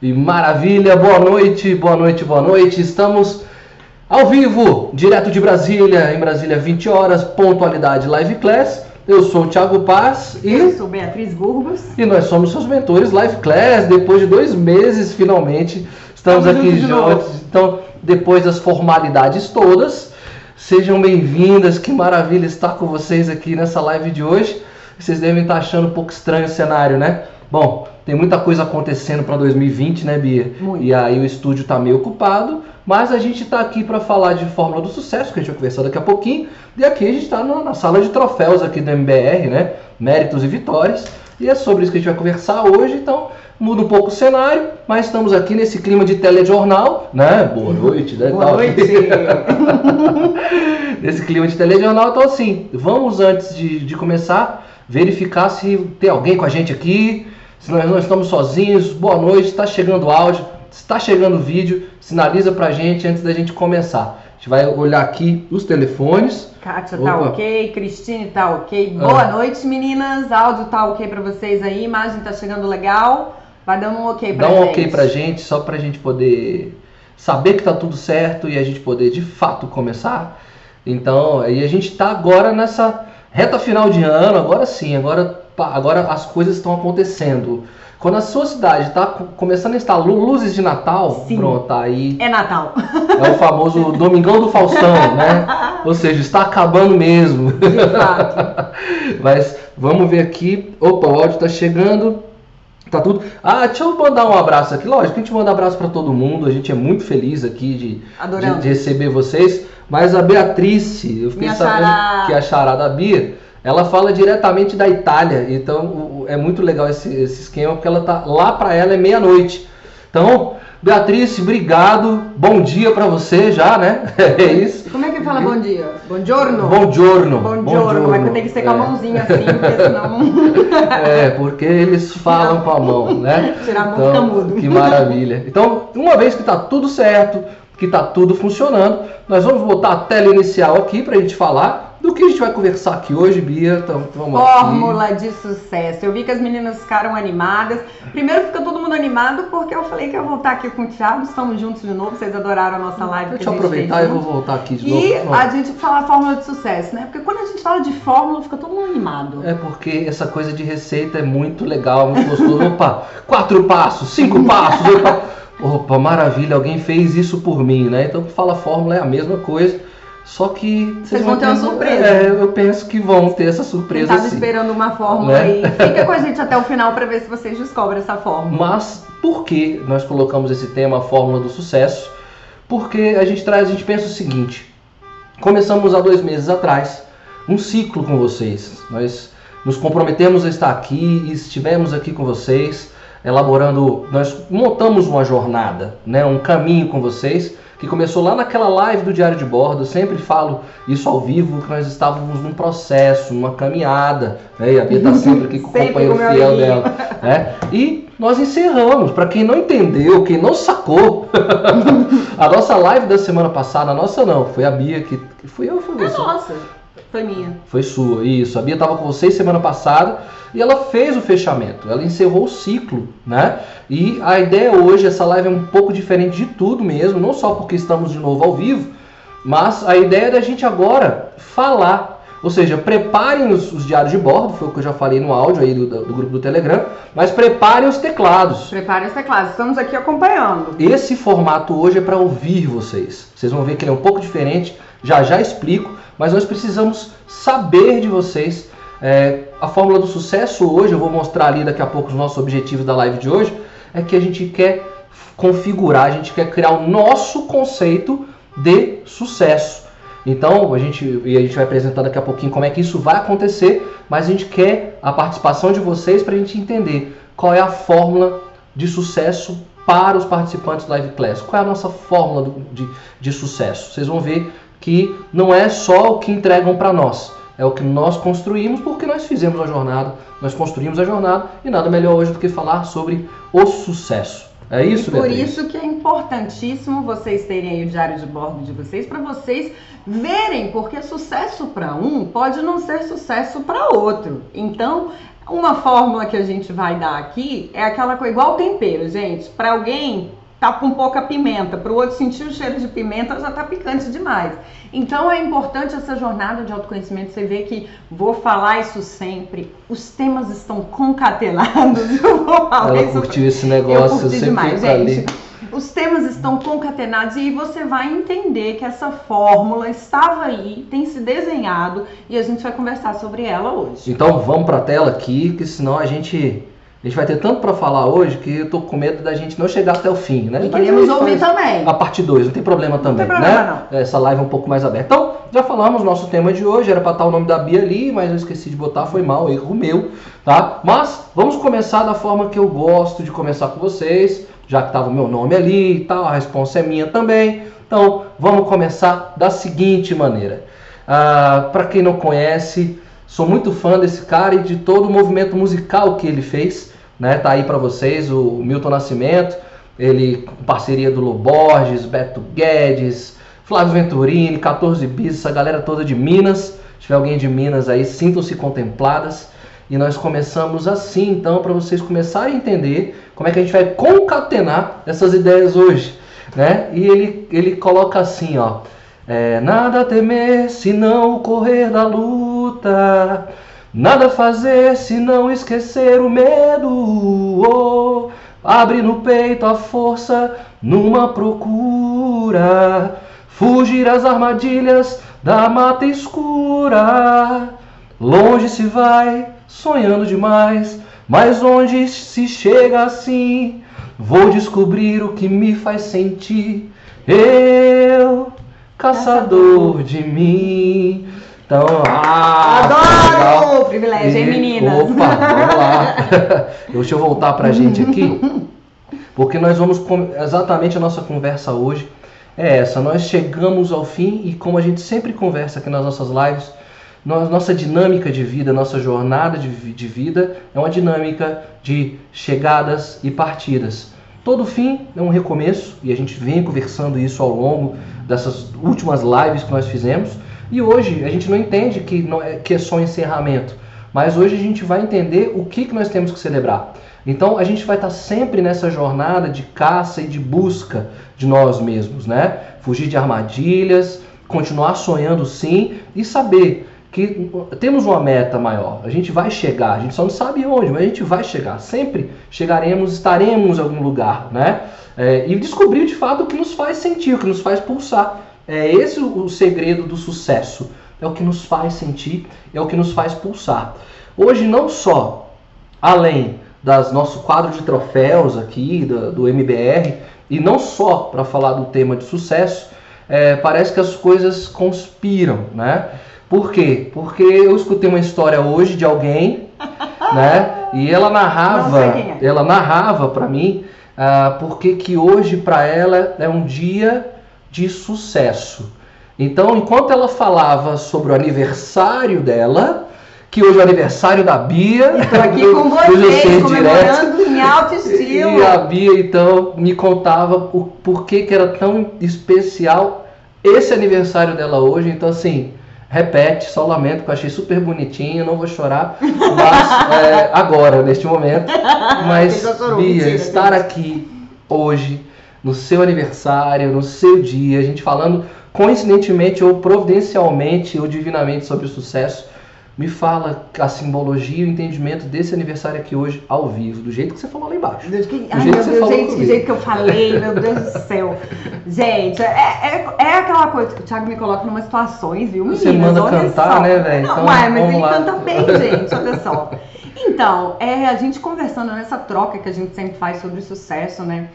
E maravilha, boa noite, boa noite, boa noite. Estamos ao vivo, direto de Brasília, em Brasília 20 horas, pontualidade Live Class. Eu sou o Thiago Paz e Eu sou Beatriz Burgos. e nós somos seus mentores Live Class. Depois de dois meses, finalmente, estamos Estamos aqui juntos. Então, depois das formalidades todas, sejam bem-vindas. Que maravilha estar com vocês aqui nessa live de hoje. Vocês devem estar achando um pouco estranho o cenário, né? Bom, tem muita coisa acontecendo para 2020, né, Bia? Muito. E aí o estúdio está meio ocupado, mas a gente está aqui para falar de Fórmula do Sucesso, que a gente vai conversar daqui a pouquinho. E aqui a gente está na, sala de troféus aqui do MBR, né? Méritos e vitórias. E é sobre isso que a gente vai conversar hoje, então muda um pouco o cenário, mas estamos aqui nesse clima de telejornal, né? Boa noite, né? Boa noite. nesse clima de telejornal. Então, assim, vamos antes de, de começar verificar se tem alguém com a gente aqui, se nós não estamos sozinhos. Boa noite, está chegando áudio, está chegando vídeo, sinaliza pra gente antes da gente começar. A gente vai olhar aqui os telefones. Kátia tá Opa. ok, Cristine tá ok. Boa Ah. noite, meninas. Áudio tá ok pra vocês aí, imagem tá chegando legal. Vai dando um ok pra Dá um gente. ok pra gente, só pra gente poder saber que tá tudo certo e a gente poder de fato começar. Então, aí a gente tá agora nessa reta final de ano, agora sim, agora, agora as coisas estão acontecendo. Quando a sua cidade tá co- começando a instalar lu- luzes de Natal, Sim. pronto, aí É Natal. é o famoso Domingão do Faustão, né? Ou seja, está acabando mesmo. De fato. Mas vamos ver aqui. Opa, o áudio tá chegando. Tá tudo. Ah, deixa eu mandar um abraço aqui. Lógico a gente manda abraço para todo mundo. A gente é muito feliz aqui de, de, de receber vocês. Mas a Beatrice, eu fiquei Minha sabendo xará. que a chará da Bia, ela fala diretamente da Itália. Então é muito legal esse, esse esquema, porque ela tá lá para ela é meia-noite. Então, Beatrice, obrigado. Bom dia para você já, né? É isso. Como é que fala bom dia? Buongiorno. Buongiorno. Buongiorno. Mas tem que ser com a É. mãozinha assim, porque senão É, porque eles falam com a mão, né? tirar a mão fica mudo. que maravilha. Então, uma vez que está tudo certo, que está tudo funcionando, nós vamos botar a tela inicial aqui para a gente falar do que a gente vai conversar aqui hoje, Bia. Então, vamos Fórmula de sucesso. Eu vi que as meninas ficaram animadas. Primeiro fica todo mundo animado porque eu falei que eu ia voltar aqui com o Thiago. Estamos juntos de novo. Vocês adoraram a nossa live. aqui. que Deixa eu aproveitar e vou voltar aqui de E novo. a gente fala a fórmula de sucesso, né? Porque quando a gente fala de fórmula, fica todo mundo animado. É porque essa coisa de receita é muito legal, muito gostoso. Opa, quatro passos, cinco passos. Opa, opa, maravilha, alguém fez isso por mim, né? Então, fala fórmula é a mesma coisa, só que Vocês vão ter uma surpresa. É, eu penso que vão ter essa surpresa estava esperando uma fórmula Né? aí, fica com a gente até o final para ver se vocês descobrem essa fórmula. Mas por que nós colocamos esse tema, a fórmula do sucesso? Porque a gente traz, a gente pensa o seguinte: começamos há dois meses atrás um ciclo com vocês. Nós nos comprometemos a estar aqui e estivemos aqui com vocês, elaborando, nós montamos uma jornada, né, um caminho com vocês que começou lá naquela live do Diário de Bordo. Eu sempre falo isso ao vivo que nós estávamos num processo, numa caminhada, né? E a Bia está sempre aqui com o companheiro fiel amiguinho. dela né? E nós encerramos. Para quem não entendeu, quem não sacou, a nossa live da semana passada, a nossa não, foi a Bia que, que fui eu, foi É você. nossa, foi minha. Foi sua, isso. A Bia estava com vocês semana passada e ela fez o fechamento. Ela encerrou o ciclo, né? E a ideia hoje, essa live é um pouco diferente de tudo mesmo, não só porque estamos de novo ao vivo, mas a ideia é da gente agora falar. Ou seja, preparem os, os diários de bordo, foi o que eu já falei no áudio aí do, do grupo do Telegram, mas preparem os teclados. Preparem os teclados, estamos aqui acompanhando. Esse formato hoje é para ouvir vocês. Vocês vão ver que ele é um pouco diferente, já já explico, mas nós precisamos saber de vocês. É, a fórmula do sucesso hoje, eu vou mostrar ali daqui a pouco os nossos objetivos da live de hoje, é que a gente quer configurar, a gente quer criar o nosso conceito de sucesso. Então, a gente, e a gente vai apresentar daqui a pouquinho como é que isso vai acontecer, mas a gente quer a participação de vocês para a gente entender qual é a fórmula de sucesso para os participantes do Live Class. Qual é a nossa fórmula de, de sucesso? Vocês vão ver que não é só o que entregam para nós, é o que nós construímos porque nós fizemos a jornada, nós construímos a jornada e nada melhor hoje do que falar sobre o sucesso. É isso, e por Beatriz? isso que é importantíssimo vocês terem aí o diário de bordo de vocês para vocês verem, porque sucesso para um pode não ser sucesso para outro. Então, Uma fórmula que a gente vai dar aqui é aquela coisa, igual tempero, gente. Para alguém tá com pouca pimenta, para o outro sentir o cheiro de pimenta já tá picante demais. Então é importante essa jornada de autoconhecimento. Você vê que vou falar isso sempre. Os temas estão concatenados. Eu vou falar Ela isso. curtiu esse negócio, Eu curti demais, gente. Os temas estão concatenados e aí você vai entender que essa fórmula estava aí, tem se desenhado e a gente vai conversar sobre ela hoje. Então vamos pra tela aqui, que senão a gente, a gente vai ter tanto pra falar hoje que eu tô com medo da gente não chegar até o fim, né? E Mas queremos ouvir também. A parte 2, não tem problema também, problema, né? Essa live é um pouco mais aberta. Então, já falamos, nosso tema de hoje era pra estar o nome da Bia ali, mas eu esqueci de botar, foi mal, erro meu, tá? Mas vamos começar da forma que eu gosto de começar com vocês, já que tava o meu nome ali e tal, a resposta é minha também. Então, vamos começar da seguinte maneira. Ah, para quem não conhece, sou muito fã desse cara e de todo o movimento musical que ele fez, né? Tá aí para vocês o Milton Nascimento, ele com parceria do Loborges, Beto Guedes, Flávio Venturini, 14 bis, essa galera toda de Minas. Se tiver alguém de Minas aí, sintam-se contempladas. E nós começamos assim, então, para vocês começarem a entender como é que a gente vai concatenar essas ideias hoje, né? E ele, ele coloca assim, ó. É, nada a temer se não o correr da luta, nada fazer se não esquecer o medo. Oh, abre no peito a força numa procura, fugir às armadilhas da mata escura. Longe se vai, sonhando demais, mas onde se chega assim, vou descobrir o que me faz sentir. Eu, caçador de mim. Então, ah. Adoro! Privilégio, hein, meninas? Opa, vamos lá. Deixa eu voltar pra gente aqui, porque nós vamos exatamente a nossa conversa hoje é essa. Nós chegamos ao fim e como a gente sempre conversa aqui nas nossas lives, nós- nossa dinâmica de vida, nossa jornada de, de vida é uma dinâmica de chegadas e partidas. Todo fim é um recomeço e a gente vem conversando isso ao longo dessas últimas lives que nós fizemos. E hoje a gente não entende que, não é, que é só encerramento, mas hoje a gente vai entender o que, que nós temos que celebrar. Então a gente vai estar sempre nessa jornada de caça e de busca de nós mesmos, né? Fugir de armadilhas, continuar sonhando sim e saber que temos uma meta maior. A gente vai chegar, a gente só não sabe onde, mas a gente vai chegar. Sempre chegaremos, estaremos em algum lugar, né? É, e descobrir de fato o que nos faz sentir, o que nos faz pulsar. É esse o segredo do sucesso. É o que nos faz sentir, é o que nos faz pulsar. Hoje não só além das nosso quadro de troféus aqui do, do MBR e não só para falar do tema de sucesso, é, parece que as coisas conspiram, né? Por quê? Porque eu escutei uma história hoje de alguém, né? E ela narrava, é. ela narrava para mim, ah, porque que hoje para ela é um dia de sucesso. Então, enquanto ela falava sobre o aniversário dela, que hoje é o aniversário da Bia, Estou aqui do- com do vocês, Direto, comemorando em alto e a estilo. Bia então me contava o porquê que era tão especial esse aniversário dela hoje. Então assim, repete, só lamento, que eu achei super bonitinho, não vou chorar, mas é, agora, neste momento. Mas Bia, estar aqui hoje, no seu aniversário, no seu dia, a gente falando coincidentemente ou providencialmente ou divinamente sobre o sucesso. Me fala a simbologia e o entendimento desse aniversário aqui hoje, ao vivo, do jeito que você falou lá embaixo. Que... Do Ai, jeito meu Deus, gente, que comigo. jeito que eu falei, meu Deus do céu. Gente, é, é, é aquela coisa que o Thiago me coloca em umas situações, viu, meninas? Você manda olha cantar, só. né, velho? Não, Então, uai, mas ele lá. canta bem, gente, olha só. Então, é, a gente conversando nessa troca que a gente sempre faz sobre sucesso, né?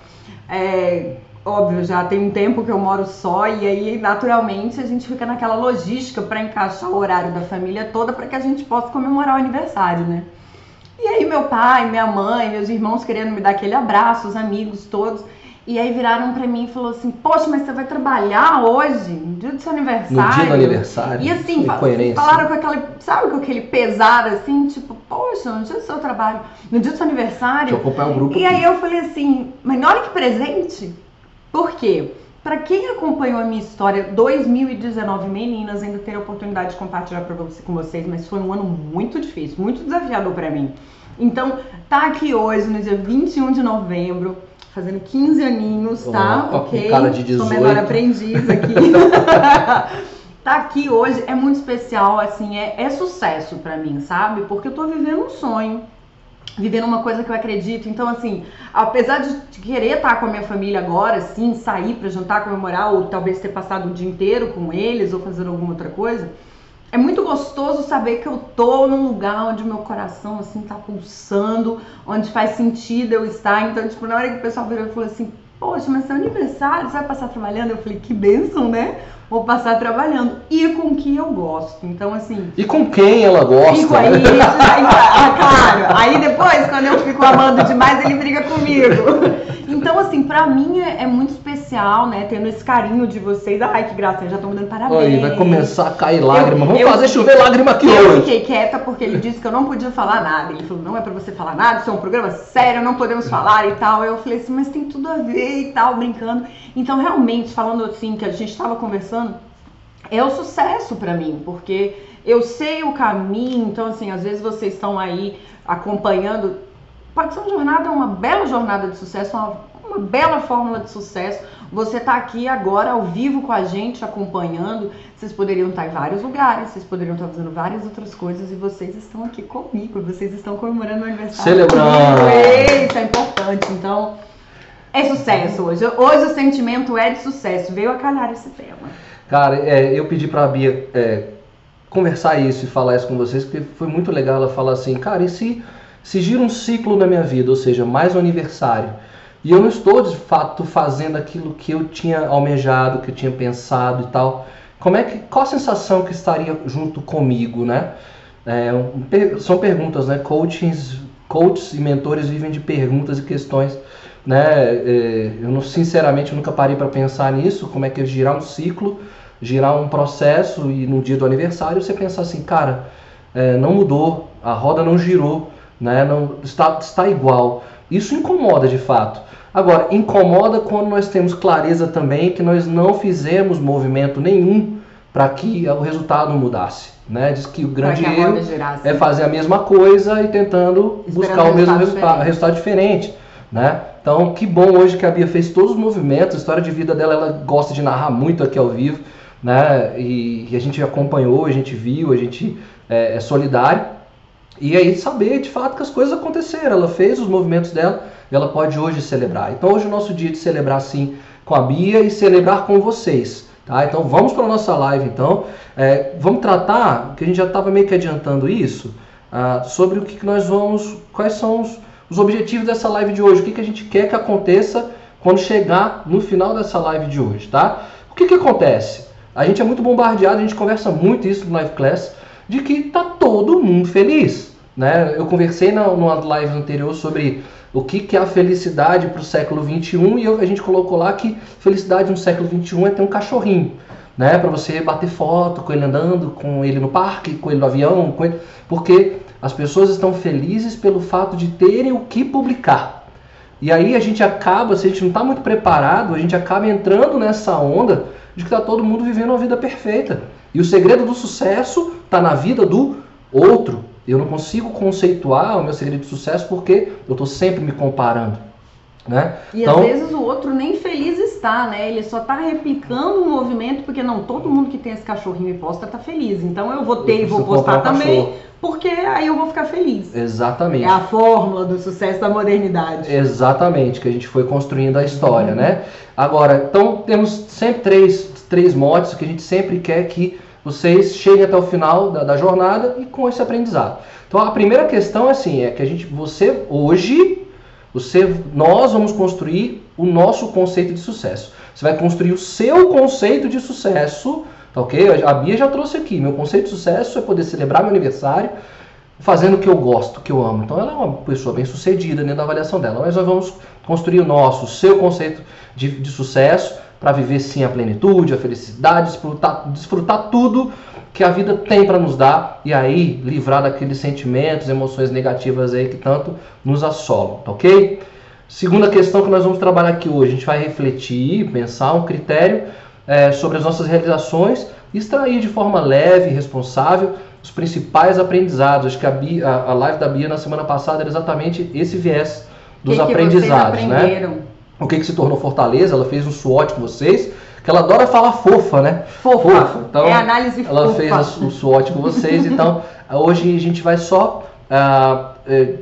É, óbvio, já tem um tempo que eu moro só e aí, naturalmente, a gente fica naquela logística para encaixar o horário da família toda para que a gente possa comemorar o aniversário, né? E aí meu pai, minha mãe, meus irmãos querendo me dar aquele abraço, os amigos todos. E aí viraram pra mim e falou assim: "Poxa, mas você vai trabalhar hoje, no dia do seu No aniversário?" dia do aniversário. E assim, fa- incoerência. falaram com aquele, sabe, com aquele pesar assim, tipo, poxa, no dia do seu trabalho, no dia do seu Deixa eu aniversário. acompanhar o grupo E aqui. aí eu falei assim, mas olha que presente. Por quê? para quem acompanhou a minha história, 2019, meninas, ainda ter a oportunidade de compartilhar você, com vocês, mas foi um ano muito difícil, muito desafiador para mim. Então, tá aqui hoje, no dia 21 de novembro, fazendo 15 aninhos, tá? Oh, ok? Cara de 18. Sou menor aprendiz aqui. tá aqui hoje é muito especial, assim, é, é sucesso para mim, sabe? Porque eu tô vivendo um sonho vivendo uma coisa que eu acredito. Então, assim, apesar de querer estar com a minha família agora, sim, sair para jantar, comemorar, ou talvez ter passado o dia inteiro com eles, ou fazendo alguma outra coisa, é muito gostoso saber que eu tô num lugar onde meu coração, assim, tá pulsando, onde faz sentido eu estar. Então, tipo, na hora que o pessoal virou e falou assim, poxa, mas seu aniversário, você vai passar trabalhando? Eu falei, que bênção, né? Vou passar trabalhando. E com que eu gosto. Então, assim. E com quem ela gosta? Com aí, aí, ah, claro. Aí depois, quando eu fico amando demais, ele briga comigo. Então, assim, pra mim é, é, muito especial, né? Tendo esse carinho de vocês. Ai, que graça, já estão me dando parabéns. Aí, vai começar a cair lágrima. Vamos eu, fazer chover lágrima aqui eu hoje. Eu fiquei quieta porque ele disse que eu não podia falar nada. Ele falou, não é pra você falar nada, isso é um programa sério, não podemos falar e tal. Eu falei assim, mas tem tudo a ver e tal, brincando. Então, realmente, falando assim, que a gente estava conversando, é o sucesso para mim, porque eu sei o caminho, então assim, às vezes vocês estão aí acompanhando, pode ser uma jornada, uma bela jornada de sucesso, uma, uma bela fórmula de sucesso. Você está aqui agora ao vivo com a gente, acompanhando. Vocês poderiam estar em vários lugares, vocês poderiam estar fazendo várias outras coisas e vocês estão aqui comigo, vocês estão comemorando o aniversário. Celebrando! Isso é importante. Então, é sucesso hoje. Hoje o sentimento é de sucesso. Veio a calhar esse tema. Cara, é, eu pedi pra Bia é, conversar isso e falar isso com vocês, porque foi muito legal ela falar assim, cara, e se, se gira um ciclo na minha vida, ou seja, mais um aniversário, e eu não estou de fato fazendo aquilo que eu tinha almejado, que eu tinha pensado e tal, como é que, qual a sensação que estaria junto comigo, né? É, são perguntas, né? Coachings, coaches e mentores vivem de perguntas e questões, né? É, eu não, sinceramente nunca parei para pensar nisso, como é que é girar um ciclo girar um processo e no dia do aniversário você pensar assim, cara, é, não mudou, a roda não girou, né, não está, está igual. Isso incomoda de fato. Agora, incomoda quando nós temos clareza também que nós não fizemos movimento nenhum para que o resultado mudasse. Né? Diz que o grande que erro é fazer a mesma coisa e tentando Esperando buscar o mesmo resultado resultado diferente. Né? Então, que bom hoje que a Bia fez todos os movimentos, a história de vida dela, ela gosta de narrar muito aqui ao vivo né? E, e, a gente acompanhou, a gente viu, a gente é, é, solidário. E aí saber de fato que as coisas aconteceram. Ela fez os movimentos dela e ela pode hoje celebrar. Então hoje é o nosso dia de celebrar sim com a Bia e celebrar com vocês. Tá? Então vamos para a nossa live então. É, vamos tratar, que a gente já estava meio que adiantando isso, ah, sobre o que, que nós vamos, quais são os, os objetivos dessa live de hoje, o que, que a gente quer que aconteça quando chegar no final dessa live de hoje, tá? O que, que acontece? A gente é muito bombardeado, a gente conversa muito isso no live class, de que tá todo mundo feliz. Né? Eu conversei na, numa live anterior sobre o que, que é a felicidade para o século 21 e eu, a gente colocou lá que felicidade no século 21 é ter um cachorrinho, né? Para você bater foto com ele andando, com ele no parque, com ele no avião, ele... porque as pessoas estão felizes pelo fato de terem o que publicar. E aí a gente acaba, se a gente não está muito preparado, a gente acaba entrando nessa onda de que está todo mundo vivendo uma vida perfeita. E o segredo do sucesso está na vida do outro. Eu não consigo conceituar o meu segredo de sucesso porque eu estou sempre me comparando. Né? E então, às vezes o outro nem feliz está, né? Ele só está replicando um movimento porque não, todo mundo que tem esse cachorrinho e posta está feliz. Então eu vou ter e vou postar também, porque aí eu vou ficar feliz. Exatamente. É a fórmula do sucesso da modernidade. Exatamente, que a gente foi construindo a história, uhum. né? Agora, então temos sempre três, três motes que a gente sempre quer que vocês cheguem até o final da, da jornada e com esse aprendizado. Então a primeira questão é assim, é que a gente, você hoje, você, nós vamos construir o nosso conceito de sucesso. Você vai construir o seu conceito de sucesso Tá ok? A Bia já trouxe aqui. Meu conceito de sucesso é poder celebrar meu aniversário fazendo o que eu gosto, o que eu amo. Então ela é uma pessoa bem sucedida dentro da avaliação dela. Mas nós vamos construir o nosso, o seu conceito de, de sucesso para viver sim a plenitude, a felicidade, desfrutar, desfrutar tudo que a vida tem para nos dar e aí livrar daqueles sentimentos, emoções negativas aí que tanto nos assolam, tá ok? Segunda questão que nós vamos trabalhar aqui hoje, a gente vai refletir, pensar um critério é, sobre as nossas realizações e extrair de forma leve e responsável os principais aprendizados. Acho que a, Bia, a, live da Bia na semana passada era exatamente esse viés dos que aprendizados, que né? O que, que se tornou Fortaleza? Ela fez um SWOT com vocês, que ela adora falar fofa, né? Fofa. fofa. Então, é análise ela fofa. fez o SWOT com vocês, então hoje a gente vai só uh, é,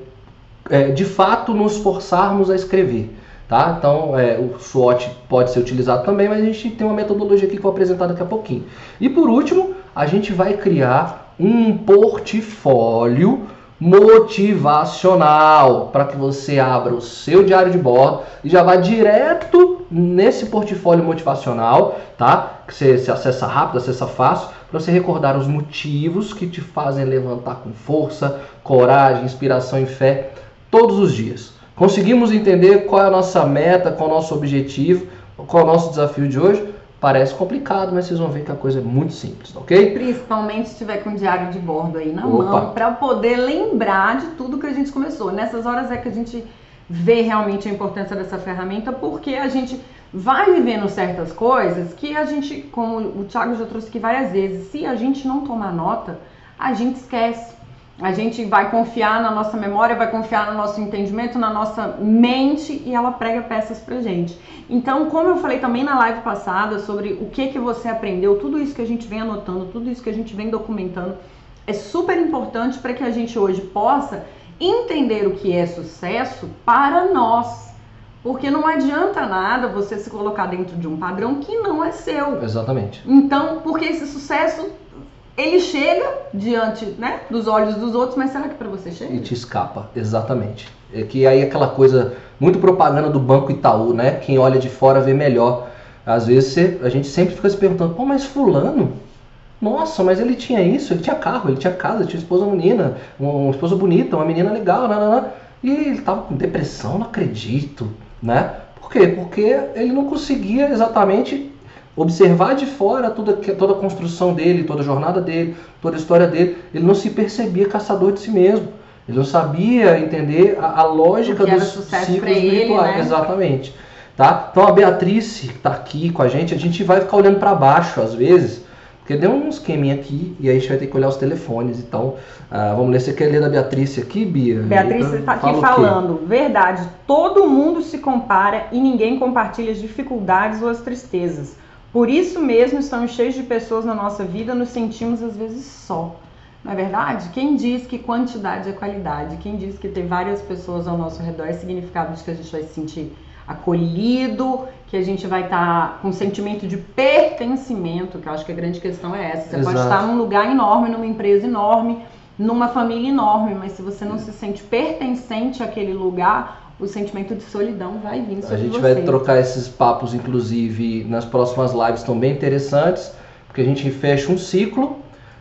é, de fato nos forçarmos a escrever. Tá? Então, é, o SWOT pode ser utilizado também, mas a gente tem uma metodologia aqui que eu vou apresentar daqui a pouquinho. E por último, a gente vai criar um portfólio motivacional para que você abra o seu diário de bordo e já vá direto nesse portfólio motivacional, tá? Que você se acessa rápido, acessa fácil, para você recordar os motivos que te fazem levantar com força, coragem, inspiração e fé todos os dias. Conseguimos entender qual é a nossa meta, qual é o nosso objetivo, qual é o nosso desafio de hoje? Parece complicado, mas vocês vão ver que a coisa é muito simples, ok? Principalmente se tiver com o diário de bordo aí na Opa. mão, para poder lembrar de tudo que a gente começou. Nessas horas é que a gente vê realmente a importância dessa ferramenta, porque a gente vai vivendo certas coisas que a gente, como o Thiago já trouxe aqui várias vezes, se a gente não tomar nota, a gente esquece. A gente vai confiar na nossa memória, vai confiar no nosso entendimento, na nossa mente e ela prega peças pra gente. Então, como eu falei também na live passada sobre o que que você aprendeu, tudo isso que a gente vem anotando, tudo isso que a gente vem documentando, é super importante para que a gente hoje possa entender o que é sucesso para nós. Porque não adianta nada você se colocar dentro de um padrão que não é seu. Exatamente. Então, porque esse sucesso ele chega diante né, dos olhos dos outros, mas será que para você chega? E te escapa, exatamente. É que aí aquela coisa, muito propaganda do Banco Itaú, né? Quem olha de fora vê melhor. Às vezes você, a gente sempre fica se perguntando, pô, mas fulano, nossa, mas ele tinha isso, ele tinha carro, ele tinha casa, tinha esposa menina, uma esposa bonita, uma menina legal, né, né, né. e ele tava com depressão, não acredito, né? Por quê? Porque ele não conseguia exatamente observar de fora toda, toda a construção dele, toda a jornada dele, toda a história dele. Ele não se percebia caçador de si mesmo. Ele não sabia entender a, a lógica dos ciclos espirituais. Né? Exatamente. Tá? Então a Beatriz que está aqui com a gente, a gente vai ficar olhando para baixo às vezes, porque deu um esqueminha aqui e aí a gente vai ter que olhar os telefones. Então, uh, vamos ler. Você quer ler da Beatriz aqui, Bia? Beatriz está aqui falando. Verdade, todo mundo se compara e ninguém compartilha as dificuldades ou as tristezas. Por isso mesmo estamos cheios de pessoas na nossa vida, nos sentimos às vezes só. Não é verdade? Quem diz que quantidade é qualidade? Quem diz que ter várias pessoas ao nosso redor é significado de que a gente vai se sentir acolhido, que a gente vai estar tá com um sentimento de pertencimento, que eu acho que a grande questão é essa. Você Exato. pode estar num lugar enorme, numa empresa enorme, numa família enorme, mas se você não se sente pertencente àquele lugar, o sentimento de solidão vai vir sobre A gente você. vai trocar esses papos, inclusive, nas próximas lives, estão bem interessantes, porque a gente fecha um ciclo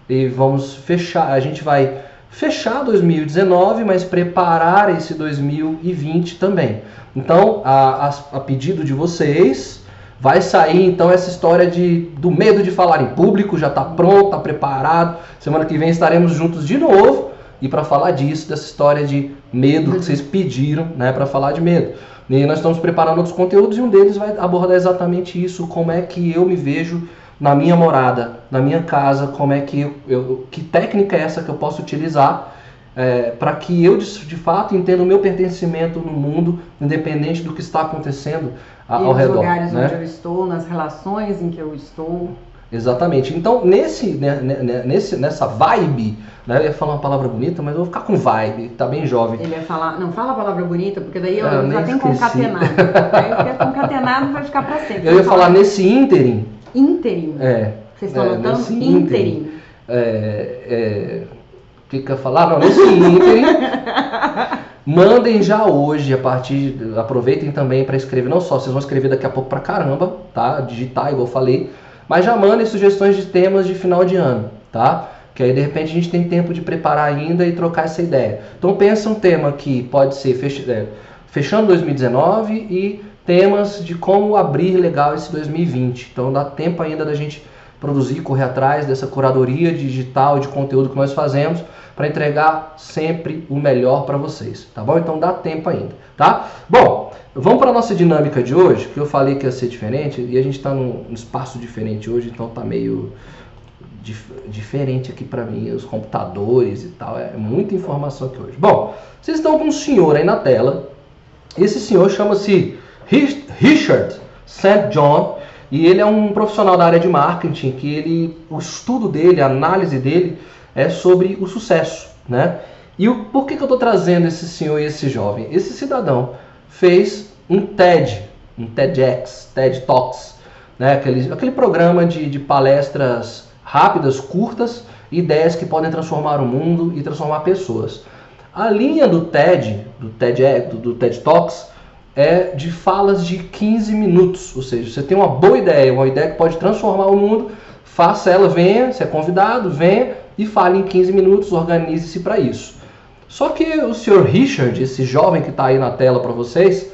e vamos fechar, a gente vai fechar 2019, mas preparar esse 2020 também. Então, a, a, a pedido de vocês, vai sair então essa história de, do medo de falar em público, já está pronto, está preparado. Semana que vem estaremos juntos de novo e para falar disso, dessa história de medo que vocês pediram, né, para falar de medo. E nós estamos preparando outros conteúdos e um deles vai abordar exatamente isso, como é que eu me vejo na minha morada, na minha casa, como é que eu, eu que técnica é essa que eu posso utilizar é, para que eu de, de, fato entenda o meu pertencimento no mundo, independente do que está acontecendo a, ao redor. Nos lugares né? onde eu estou, nas relações em que eu estou. Exatamente. Então, nesse, né, né, né, nesse, nessa vibe, né, eu ia falar uma palavra bonita, mas eu vou ficar com vibe, tá bem jovem. Ele ia falar, não fala a palavra bonita, porque daí eu, ah, eu já tenho concatenado. Aí concatenado vai ficar para sempre. Eu ia falar nesse ínterim. Ínterim? É. Vocês estão é, notando? Ínterim. É, é, eu ia falar? Não, nesse ínterim. Mandem já hoje, a partir. Aproveitem também para escrever, não só, vocês vão escrever daqui a pouco pra caramba, tá? Digitar, igual eu falei mas já mandem sugestões de temas de final de ano, tá? Que aí de repente a gente tem tempo de preparar ainda e trocar essa ideia. Então pensa um tema que pode ser. É, fechando 2019 e temas de como abrir legal esse 2020. Então dá tempo ainda da gente produzir, correr atrás dessa curadoria digital de conteúdo que nós fazemos, para entregar sempre o melhor para vocês, tá bom? Então dá tempo ainda, tá? Bom, vamos para nossa dinâmica de hoje, que eu falei que ia ser diferente e a gente está num espaço diferente hoje, então tá meio dif diferente aqui para mim, os computadores e tal, é muita informação aqui hoje. Bom, vocês estão com um senhor aí na tela. Esse senhor chama-se Richard St. John e ele é um profissional da área de marketing que ele, o estudo dele, a análise dele é sobre o sucesso, né? E o, por que, que eu estou trazendo esse senhor e esse jovem? Esse cidadão fez um TED, um TEDx, TED Talks, né? aquele, aquele programa de, de palestras rápidas, curtas, ideias que podem transformar o mundo e transformar pessoas. A linha do TED, do TED, do, TED Talks, é de falas de 15 minutos. Ou seja, você tem uma boa ideia, uma ideia que pode transformar o mundo, faça ela, venha, se é convidado, venha e fale em 15 minutos, organize-se para isso. Só que o Sr. Richard, esse jovem que está aí na tela para vocês,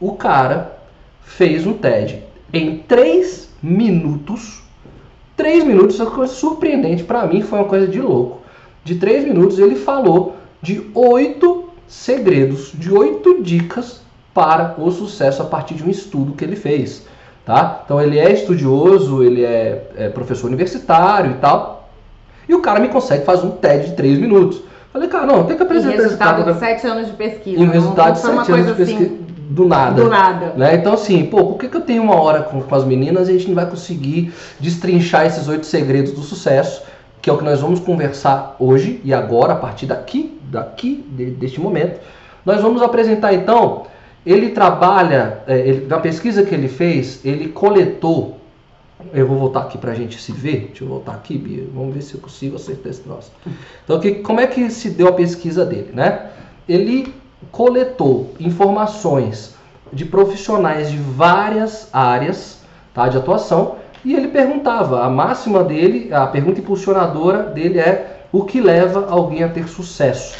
o cara fez um TED em 3 minutos. 3 minutos, uma coisa surpreendente para mim, foi uma coisa de louco. De 3 minutos ele falou de 8 segredos, de 8 dicas para o sucesso a partir de um estudo que ele fez. Tá? Então ele é estudioso, ele é, é professor universitário e tal. E o cara me consegue fazer um TED de 3 minutos. Falei, cara, não, tem que apresentar e resultado de 7 anos de pesquisa. E um resultado de 7 anos de pesquisa. Assim, do nada. Do nada. Né? Então, assim, pô, por que, que eu tenho uma hora com, com as meninas e a gente não vai conseguir destrinchar esses oito segredos do sucesso, que é o que nós vamos conversar hoje e agora, a partir daqui, daqui, de, deste momento. Nós vamos apresentar, então, ele trabalha, é, ele, na pesquisa que ele fez, ele coletou. Eu vou voltar aqui para a gente se ver. Deixa eu voltar aqui, Bia. Vamos ver se eu consigo acertar esse troço. Então, que, como é que se deu a pesquisa dele, né? Ele coletou informações de profissionais de várias áreas tá, de atuação e ele perguntava. A máxima dele, a pergunta impulsionadora dele é o que leva alguém a ter sucesso.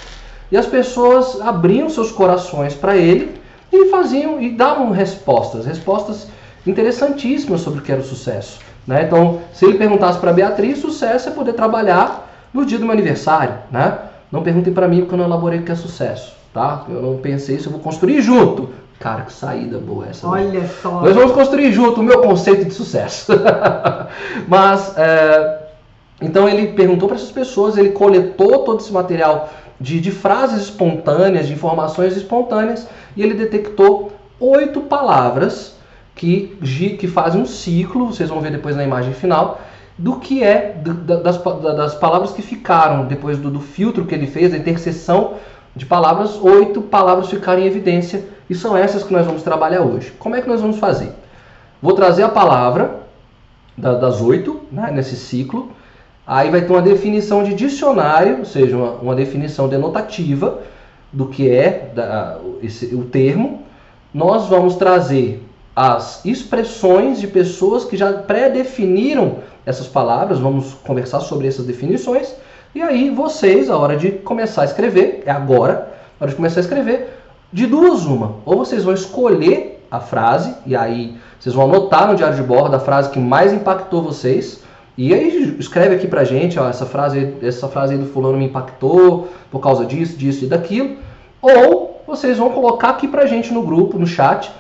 E as pessoas abriam seus corações para ele e faziam e davam respostas, respostas interessantíssimas sobre o que era o sucesso. Né? Então, se ele perguntasse para Beatriz, sucesso é poder trabalhar no dia do meu aniversário. Né? Não perguntem para mim porque eu não elaborei o que é sucesso. Tá? Eu não pensei isso, eu vou construir junto. Cara, que saída boa essa. Né? Olha só. Nós vamos construir junto o meu conceito de sucesso. Mas, é, então ele perguntou para essas pessoas, ele coletou todo esse material de, de frases espontâneas, de informações espontâneas, e ele detectou oito palavras que, que um ciclo, vocês vão ver depois na imagem final, do que é das, das palavras que ficaram depois do, do filtro que ele fez, da interseção de palavras, oito palavras ficaram em evidência e são essas que nós vamos trabalhar hoje. Como é que nós vamos fazer? Vou trazer a palavra das oito né, nesse ciclo Aí vai ter uma definição de dicionário, ou seja, uma, uma definição denotativa do que é da, esse, o termo. Nós vamos trazer as expressões de pessoas que já pré-definiram essas palavras, vamos conversar sobre essas definições. E aí vocês, a hora de começar a escrever, é agora, a hora de começar a escrever, de duas uma. Ou vocês vão escolher a frase, e aí vocês vão anotar no diário de bordo a frase que mais impactou vocês, e aí escreve aqui pra gente, ó, essa frase, essa frase aí do fulano me impactou por causa disso, disso e daquilo. Ou vocês vão colocar aqui pra gente no grupo, no chat,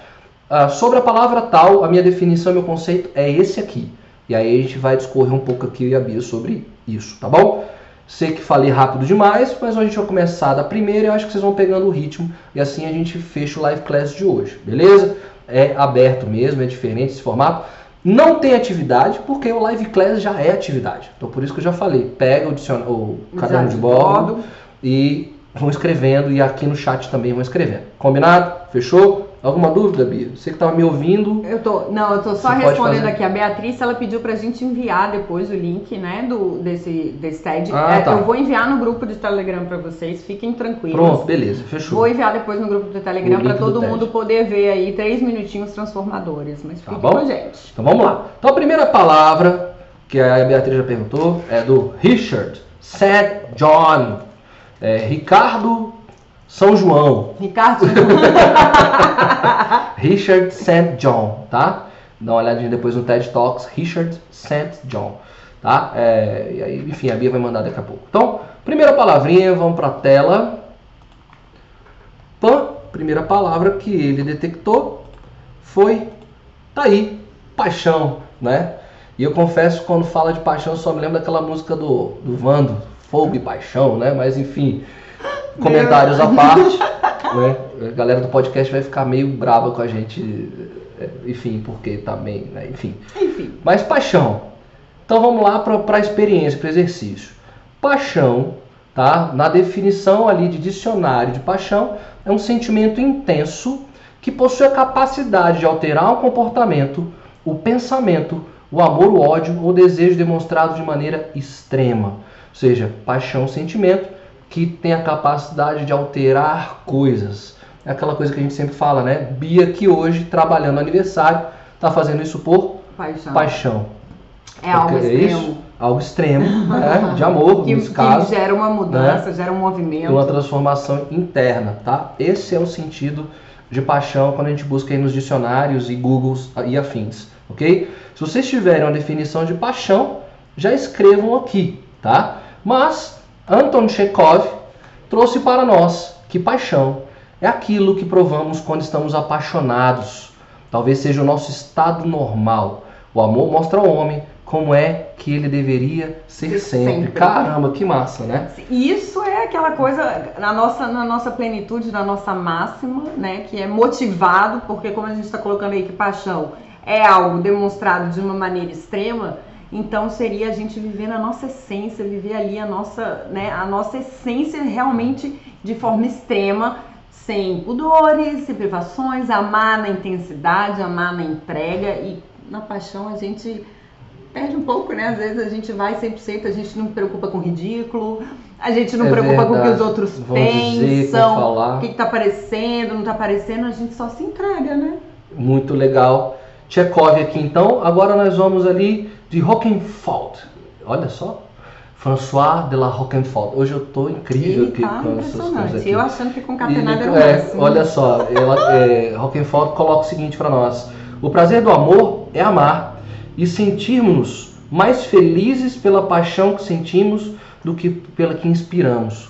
uh, sobre a palavra tal, a minha definição, meu conceito é esse aqui. E aí a gente vai discorrer um pouco aqui, a Bia, sobre isso, tá bom? Sei que falei rápido demais, mas a gente vai começar da primeira e eu acho que vocês vão pegando o ritmo e assim a gente fecha o live class de hoje, beleza? É aberto mesmo, é diferente esse formato. Não tem atividade, porque o Live Class já é atividade. Então por isso que eu já falei, pega o, o caderno de bordo e vão escrevendo e aqui no chat também vão escrevendo. Combinado? Fechou? Alguma dúvida, Bia? Você que estava me ouvindo. Eu tô, não, eu tô só respondendo aqui. A Beatriz, ela pediu pra gente enviar depois o link, né, do, desse, desse TED. Ah, é, tá. Eu vou enviar no grupo de Telegram para vocês, fiquem tranquilos. Pronto, beleza, fechou. Vou enviar depois no grupo do Telegram para todo mundo poder ver aí três minutinhos transformadores. Mas tá fiquem com a gente. Então vamos lá. Então a primeira palavra que a Beatriz já perguntou é do Richard St. John. É, Ricardo são João. Ricardo. Richard St. John, tá? Dá uma olhadinha depois no TED Talks. Richard St. John, tá? É, e aí, enfim, a Bia vai mandar daqui a pouco. Então, primeira palavrinha, vamos para a tela. Pan, primeira palavra que ele detectou foi, tá aí, paixão, né? E eu confesso, quando fala de paixão, só me lembro daquela música do, do Vando, Fogo e Paixão, né? Mas enfim, comentários à parte, né? A galera do podcast vai ficar meio brava com a gente, é, enfim, porque também, tá né? Enfim. Enfim. Mas paixão. Então vamos lá para a experiência, para o exercício. Paixão, tá? Na definição ali de dicionário de paixão, é um sentimento intenso que possui a capacidade de alterar o comportamento, o pensamento, o amor, o ódio ou desejo demonstrado de maneira extrema. Ou seja, paixão, sentimento que tem a capacidade de alterar coisas. É aquela coisa que a gente sempre fala, né? Bia que hoje, trabalhando no aniversário, está fazendo isso por paixão. paixão. É algo é extremo. Isso? Algo extremo, né? de amor, que, nesse caso. Que gera uma mudança, né? gera um movimento. Uma transformação interna, tá? Esse é o sentido de paixão quando a gente busca aí nos dicionários e Googles e afins, ok? Se vocês tiverem uma definição de paixão, já escrevam aqui, tá? Mas Anton Chekhov trouxe para nós que paixão é aquilo que provamos quando estamos apaixonados. Talvez seja o nosso estado normal. O amor mostra ao homem como é que ele deveria ser sempre. sempre. Caramba, que massa, né? Isso é aquela coisa na nossa, na nossa plenitude, na nossa máxima, né? Que é motivado, porque como a gente está colocando aí que paixão é algo demonstrado de uma maneira extrema, então seria a gente viver na nossa essência, viver ali a nossa, né, a nossa essência realmente de forma extrema, sem pudores, sem privações, amar na intensidade, amar na entrega e na paixão a gente perde um pouco, né? Às vezes a gente vai 100%, a gente não preocupa com ridículo, a gente não é preocupa verdade. com o que os outros Vão pensam, o que está aparecendo, não está aparecendo, a gente só se entrega, né? Muito legal. Tchekov aqui então. Agora nós vamos ali de Roquefort. Olha só. François de la Roquefort. Hoje eu tô incrível Ele aqui tá com essas coisas aqui. Eu achando que concatenado era é. Olha só, ela, é, Roquefort coloca o seguinte para nós. O prazer do amor é amar e sentirmos mais felizes pela paixão que sentimos do que pela que inspiramos.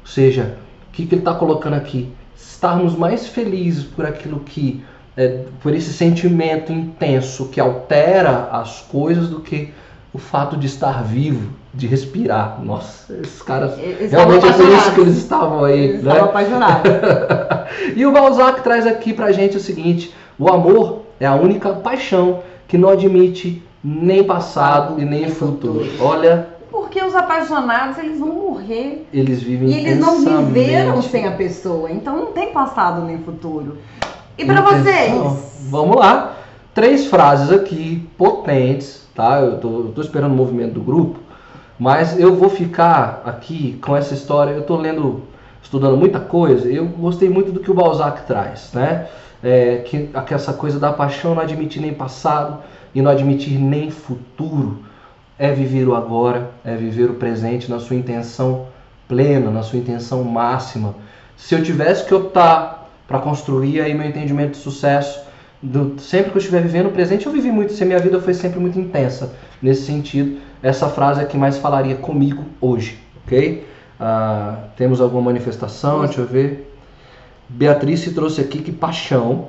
Ou seja, o que, que ele está colocando aqui? Estarmos mais felizes por aquilo que é, por esse sentimento intenso que altera as coisas do que o fato de estar vivo, de respirar. Nossa, esses caras eles realmente é por isso que eles estavam aí. Eles né? estavam apaixonados. e o Balzac traz aqui pra gente o seguinte: o amor é a única paixão que não admite nem passado e nem futuro. Olha, porque os apaixonados, eles vão morrer. Eles vivem E eles não viveram sem a pessoa. Então não tem passado nem futuro. E para vocês? Vamos lá. Três frases aqui potentes, tá? Eu tô, eu tô esperando o movimento do grupo, mas eu vou ficar aqui com essa história. Eu tô lendo, estudando muita coisa. Eu gostei muito do que o Balzac traz, né? É, que, que essa coisa da paixão não admitir nem passado e não admitir nem futuro. É viver o agora, é viver o presente na sua intenção plena, na sua intenção máxima. Se eu tivesse que optar para construir aí meu entendimento de sucesso. Do, sempre que eu estiver vivendo o presente, eu vivi muito, se minha vida foi sempre muito intensa nesse sentido. Essa frase é que mais falaria comigo hoje, ok? Ah, temos alguma manifestação? Deixa eu ver. Beatriz se trouxe aqui que paixão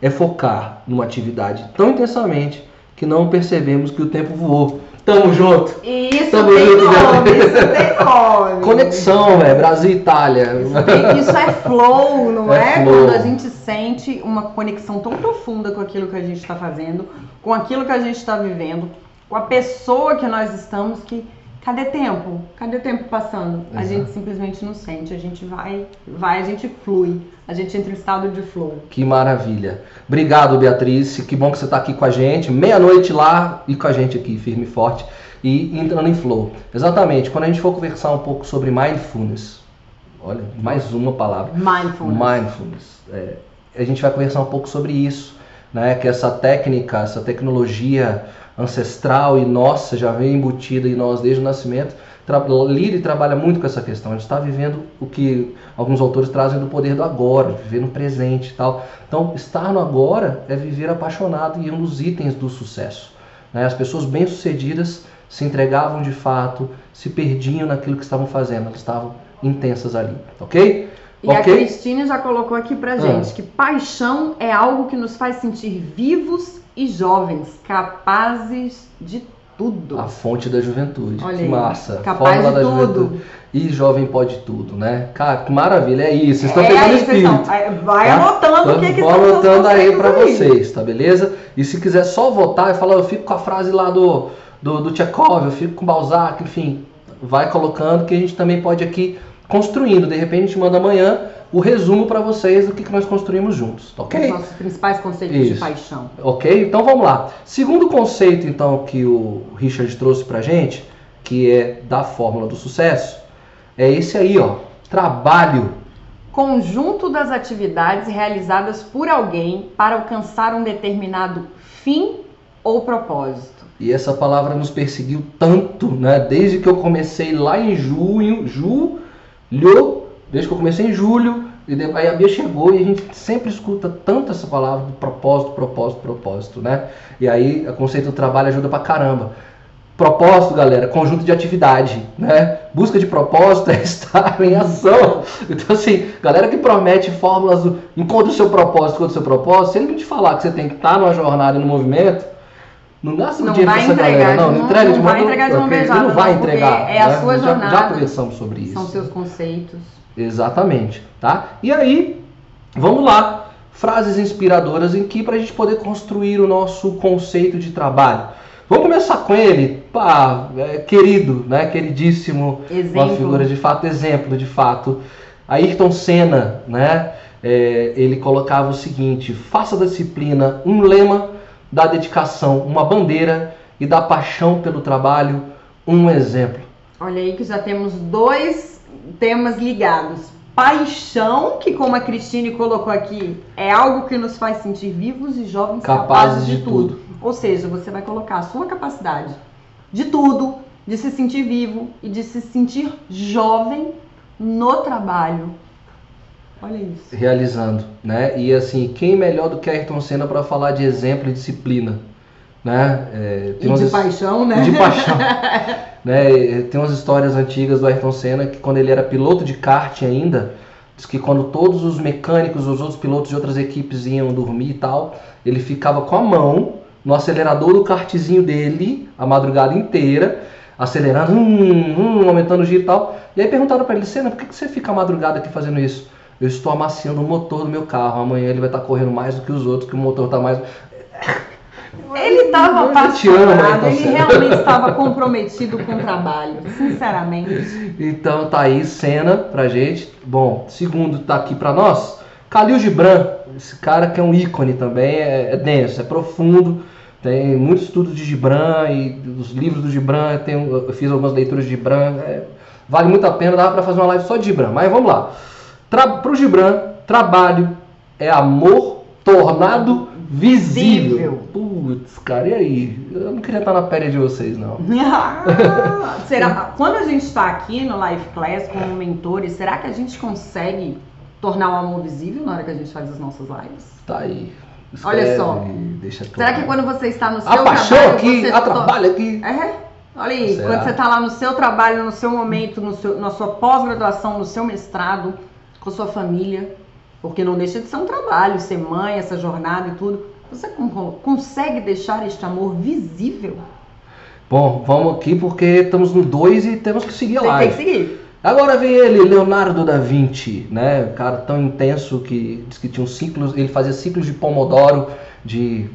é focar numa atividade tão intensamente que não percebemos que o tempo voou. Tamo junto. Isso Tamo tem junto, nome, isso tem nome. Conexão, velho. Brasil e Itália. Isso, tem, isso, é flow, não é? é? Flow. Quando a gente sente uma conexão tão profunda com aquilo que a gente está fazendo, com aquilo que a gente está vivendo, com a pessoa que nós estamos, que Cadê tempo? Cadê tempo passando? Exato. A gente simplesmente não sente, a gente vai, vai, a gente flui, a gente entra em estado de flow. Que maravilha. Obrigado, Beatriz. Que bom que você está aqui com a gente. Meia-noite lá e com a gente aqui, firme e forte. E entrando em flow. Exatamente. Quando a gente for conversar um pouco sobre mindfulness, olha, mais uma palavra. Mindfulness. Mindfulness. É, a gente vai conversar um pouco sobre isso, né? Que essa técnica, essa tecnologia ancestral e nossa já vem embutida em nós desde o nascimento. Lire trabalha muito com essa questão. A gente está vivendo o que alguns autores trazem do poder do agora, viver no presente e tal. Então, estar no agora é viver apaixonado e é um dos itens do sucesso. Né? As pessoas bem-sucedidas se entregavam de fato, se perdiam naquilo que estavam fazendo, elas estavam intensas ali, ok? E a Cristine já colocou aqui pra gente ah. que paixão é algo que nos faz sentir vivos e jovens, capazes de tudo. A fonte da juventude. Olha que massa. Capaz Fórmula de da tudo. juventude. E jovem pode tudo, né? Cara, que maravilha, é isso. Vocês estão É pegando aí, espírito. é, vai tá? anotando o que, que Vou anotando aí aí. vocês, tá beleza? E se quiser só votar e falar, eu fico com a frase lá do, do, do Tchekov, eu fico com Balzac, enfim, vai colocando que a gente também pode aqui construindo. De repente a gente manda amanhã o resumo pra vocês do que, que nós construímos juntos, tá Os ok? nossos principais conceitos de Isso. paixão. Ok? Então vamos lá. Segundo conceito então que o Richard trouxe pra gente, que é da fórmula do sucesso, é esse aí, ó. Trabalho. Conjunto das atividades realizadas por alguém para alcançar um determinado fim ou propósito. E essa palavra nos perseguiu tanto, né? Desde que eu comecei lá em junho, julho, desde que eu comecei em julho, e de- aí a Bia chegou e a gente sempre escuta tanto essa palavra do propósito, propósito, propósito, né? E aí o conceito do trabalho ajuda pra caramba. Propósito, galera, conjunto de atividade, né? Busca de propósito é estar em ação. Então, assim, galera que promete fórmulas do encontre o seu propósito, encontre o seu propósito, se ele não te falar que você tem que estar numa jornada e no movimento, não gasta o Não dinheiro vai pra essa entregar galera, de não, mão- não entrega não de vai entregar de mão beijada, Não vai não, entregar. é a né? sua Já- Já, jornada. conversamos sobre isso. São seus conceitos. Exatamente, tá? E aí, vamos lá, frases inspiradoras em que para a gente poder construir o nosso conceito de trabalho. Vamos começar com ele, pá, é, querido, né? Queridíssimo, uma Exemplo. figura de fato, exemplo de fato. Ayrton Senna, né? É, ele colocava o seguinte: faça da disciplina um lema, da dedicação uma bandeira e da paixão pelo trabalho um exemplo. Olha aí que já temos dois temas ligados. Paixão, que como a Cristine colocou aqui, é algo que nos faz sentir vivos e jovens capazes, de, tudo. Ou seja, você vai colocar a sua capacidade de tudo, de se sentir vivo e de se sentir jovem no trabalho. Olha isso. realizando, né? E assim, quem melhor do que Ayrton Senna para falar de exemplo e disciplina, né? É, E de paixão, né? e de paixão, né? Tem umas histórias antigas do Ayrton Senna que quando ele era piloto de kart ainda, diz que quando todos os mecânicos, os outros pilotos de outras equipes iam dormir e tal, ele ficava com a mão no acelerador do kartzinho dele a madrugada inteira, acelerando, hum, hum, aumentando o giro e tal. E aí perguntaram para ele, Senna, por que que você fica a madrugada aqui fazendo isso? Eu estou amaciando o motor do meu carro. Amanhã ele vai estar correndo mais do que os outros, que o motor está mais. Ele estava apaixonado, ele realmente estava comprometido com o trabalho, sinceramente. Então tá aí cena pra gente. Bom, segundo tá aqui pra nós, Khalil Gibran, esse cara que é um ícone também, é, é denso, é profundo. Tem muitos estudos de Gibran e dos livros do Gibran, eu, tenho- eu fiz algumas leituras de Gibran, é, vale muito a pena, dá pra fazer uma live só de Gibran. Mas vamos lá. Tra pro Gibran, trabalho é amor tornado visível. Putz, cara, e aí? Eu não queria estar na pele de vocês, não. Ah, será, quando a gente está aqui no Live Class como mentores, será que a gente consegue tornar o amor visível na hora que a gente faz as nossas lives? Tá aí. Olha só. Será que quando você está no seu A trabalho, aqui, você a to- trabalho aqui. É, olha aí, Será? quando você está lá no seu trabalho, no seu momento, no seu, na sua pós-graduação, no seu mestrado, com sua família, porque não deixa de ser um trabalho, ser mãe, essa jornada e tudo. Você con- consegue deixar este amor visível? Bom, vamos aqui porque estamos no 2 e temos que seguir Você tem que seguir. Agora vem ele, Leonardo da Vinci, né? Um cara tão intenso que diz que tinha um ciclos, ele fazia ciclos de Pomodoro de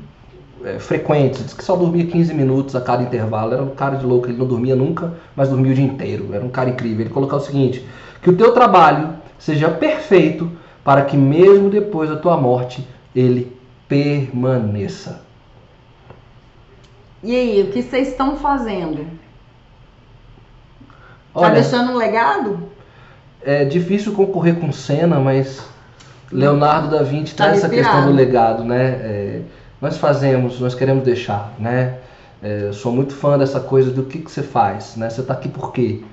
é, frequentes, diz que só dormia 15 minutos a cada intervalo. Era um cara de louco, ele não dormia nunca, mas dormia o dia inteiro. Era um cara incrível. Ele colocava o seguinte: que o teu trabalho seja perfeito para que mesmo depois da tua morte ele permaneça. E aí, o que vocês estão fazendo? Tá Olha, deixando um legado? é difícil concorrer com Senna, mas Leonardo da Vinci Tá traz essa questão do legado, né? É, nós fazemos, nós queremos deixar, né? É, eu sou muito fã dessa coisa do que, que você faz, né? Você está aqui por quê?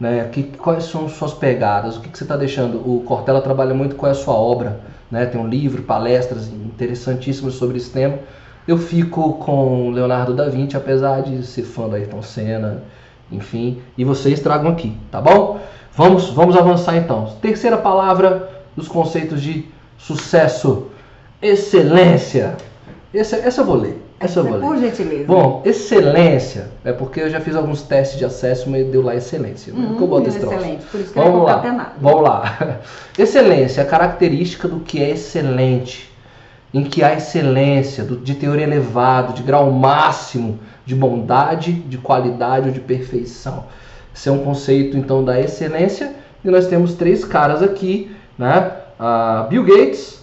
Né? Que, quais são suas pegadas? O que, que você está deixando? O Cortella trabalha muito com a sua obra, né? Tem um livro, palestras interessantíssimas sobre esse tema. Eu fico com Leonardo da Vinci, apesar de ser fã da Ayrton Senna, enfim, e vocês tragam aqui, tá bom? Vamos, vamos avançar então. Terceira palavra dos conceitos de sucesso: excelência. Essa, essa eu vou ler. Essa eu vou. Por gentileza. Bom, excelência é porque eu já fiz alguns testes de acesso, mas deu lá excelência. Né? Hum, que eu boto troço. excelente, por isso que Vamos eu lá, nada. vamos lá. Excelência é a característica do que é excelente, em que há excelência, do- de teor elevado, de grau máximo de bondade, de qualidade ou de perfeição. Esse é um conceito então da excelência e nós temos três caras aqui, né? Ah, Bill Gates,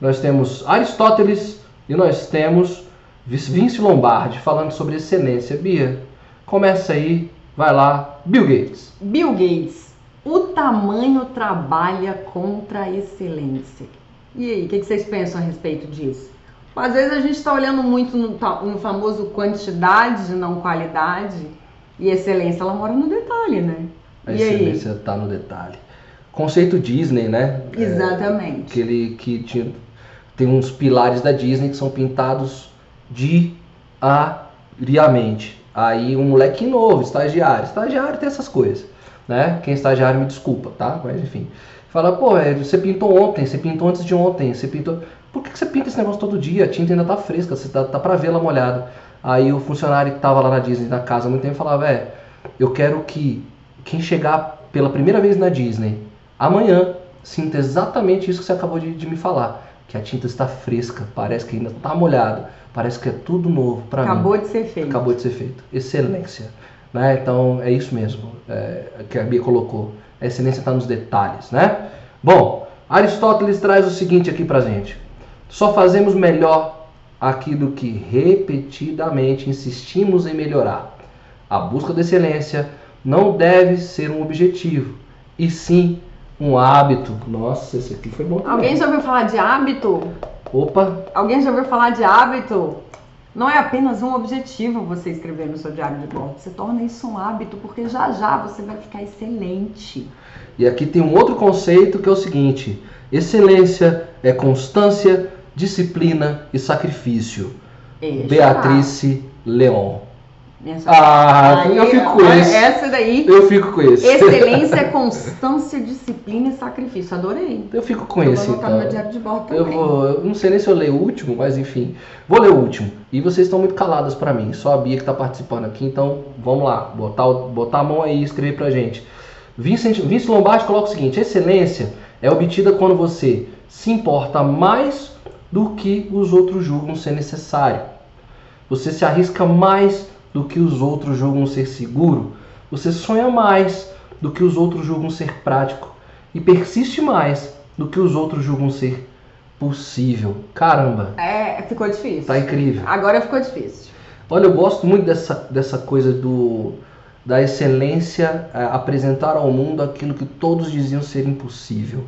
nós temos Aristóteles e nós temos Vince Lombardi falando sobre excelência. Bia, começa aí, vai lá, Bill Gates. Bill Gates, o tamanho trabalha contra a excelência. E aí, o que que vocês pensam a respeito disso? Às vezes a gente está olhando muito no, no famoso quantidade, não qualidade. E excelência, ela mora no detalhe, né? A e excelência está no detalhe. Conceito Disney, né? É, Exatamente. que ele que tinha, tem uns pilares da Disney que são pintados diariamente. Aí um moleque novo, estagiário. Estagiário tem essas coisas, né? Quem é estagiário me desculpa, tá? Mas enfim. Fala, pô, é, você pintou ontem, você pintou antes de ontem, você pintou. Por que, que você pinta esse negócio todo dia? A tinta ainda tá fresca, você tá, tá pra vê-la molhada. Aí o funcionário que tava lá na Disney, na casa há muito tempo, falava, é, eu quero que quem chegar pela primeira vez na Disney amanhã sinta exatamente isso que você acabou de, de me falar. Que a tinta está fresca, parece que ainda está molhada, parece que é tudo novo para mim. Acabou de ser feito. Acabou de ser feito. Excelência. Né? Então é isso mesmo é, que a Bia colocou. A excelência está nos detalhes. Né? Bom, Aristóteles traz o seguinte aqui pra gente. Só fazemos melhor aquilo que repetidamente insistimos em melhorar. A busca da excelência não deve ser um objetivo, e sim um hábito. Nossa, esse aqui foi bom também. Alguém já ouviu falar de hábito? Opa, Alguém já ouviu falar de hábito? Não é apenas um objetivo você escrever no seu diário de bordo. Você torna isso um hábito, porque já já você vai ficar excelente. E aqui tem um outro conceito que é o seguinte: excelência é constância, disciplina e sacrifício. Beatrice Leon. Ah, Aí, eu fico com esse. Essa daí, Eu fico com esse. excelência é constância, disciplina e sacrifício. Adorei. Eu fico com Eu esse. vou meu Então. diário de bordo Eu também. vou, eu não sei nem se eu leio o último, mas enfim, vou ler o último. E vocês estão muito caladas pra mim, só a Bia que tá participando aqui, então vamos lá, botar, botar a mão aí e escrever pra gente. Vincent, Vince Lombardi coloca o seguinte: excelência é obtida quando você se importa mais do que os outros julgam ser necessário. Você se arrisca mais do que os outros julgam ser seguro. Você sonha mais do que os outros julgam ser prático. E persiste mais do que os outros julgam ser possível. Caramba, É, ficou difícil. tá incrível. Agora ficou difícil. Olha, eu gosto muito dessa, dessa coisa do da excelência é, apresentar ao mundo aquilo que todos diziam ser impossível.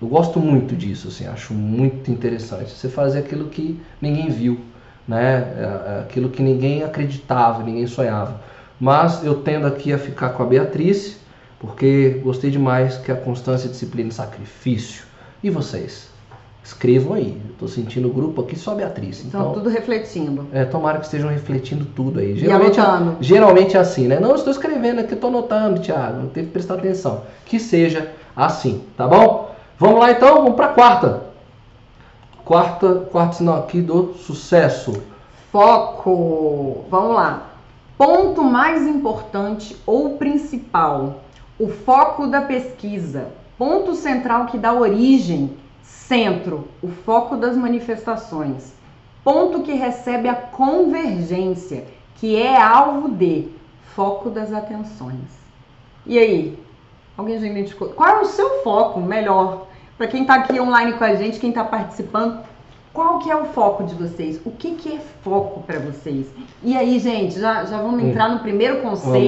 Eu gosto muito disso, assim, acho muito interessante. Você fazer aquilo que ninguém viu, né? É, é, Aquilo que ninguém acreditava, ninguém sonhava. Mas eu tendo aqui a ficar com a Beatriz, porque gostei demais que a constância, disciplina e sacrifício. E vocês? Escrevam aí. Tô sentindo o grupo aqui só Beatriz. Estão Então, tudo refletindo. é, tomara que estejam refletindo tudo aí. E Geralmente, anotando. geralmente é assim, né? Não, estou escrevendo aqui, estou anotando, Thiago. Tem que prestar atenção. Que seja assim, tá bom? Vamos lá então, vamos para a quarta. Quarta, quarto sinal aqui do sucesso. Foco. Vamos lá. Ponto mais importante ou principal. O foco da pesquisa. Ponto central que dá origem. Centro. O foco das manifestações. Ponto que recebe a convergência, que é alvo de foco das atenções. E aí? Alguém já identificou? Qual é o seu foco melhor? Para quem está aqui online com a gente, quem está participando, qual que é o foco de vocês? O que, que é foco para vocês? E aí, gente, já, já vamos Hum. entrar no primeiro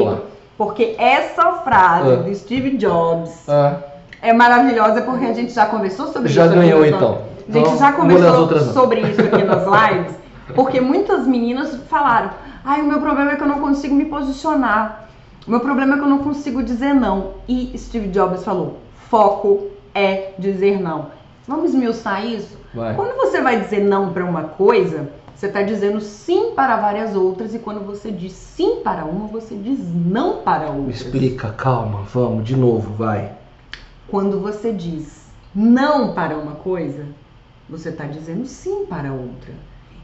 lá. porque essa frase Ah. do Steve Jobs Ah, é maravilhosa, porque a gente já conversou sobre já isso. aqui ganhou então. A gente Então, já conversou sobre isso aqui nas lives, porque muitas meninas falaram: ai, o meu problema é que eu não consigo me posicionar. O meu problema é que eu não consigo dizer não. E Steve Jobs falou: foco é dizer não. Vamos esmiuçar isso? Vai. Quando você vai dizer não para uma coisa, Você está dizendo sim para várias outras e quando você diz sim para uma, você diz não para outra. Explica, calma, vamos, de novo, vai. Quando você diz não para uma coisa, você está dizendo sim para outra.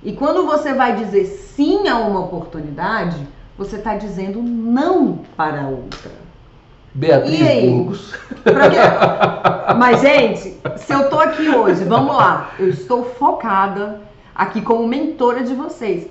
E quando você vai dizer sim a uma oportunidade, você está dizendo não para outra. Beatriz E aí? Burgos. Mas, gente, se eu tô aqui hoje, vamos lá, eu estou focada aqui como mentora de vocês.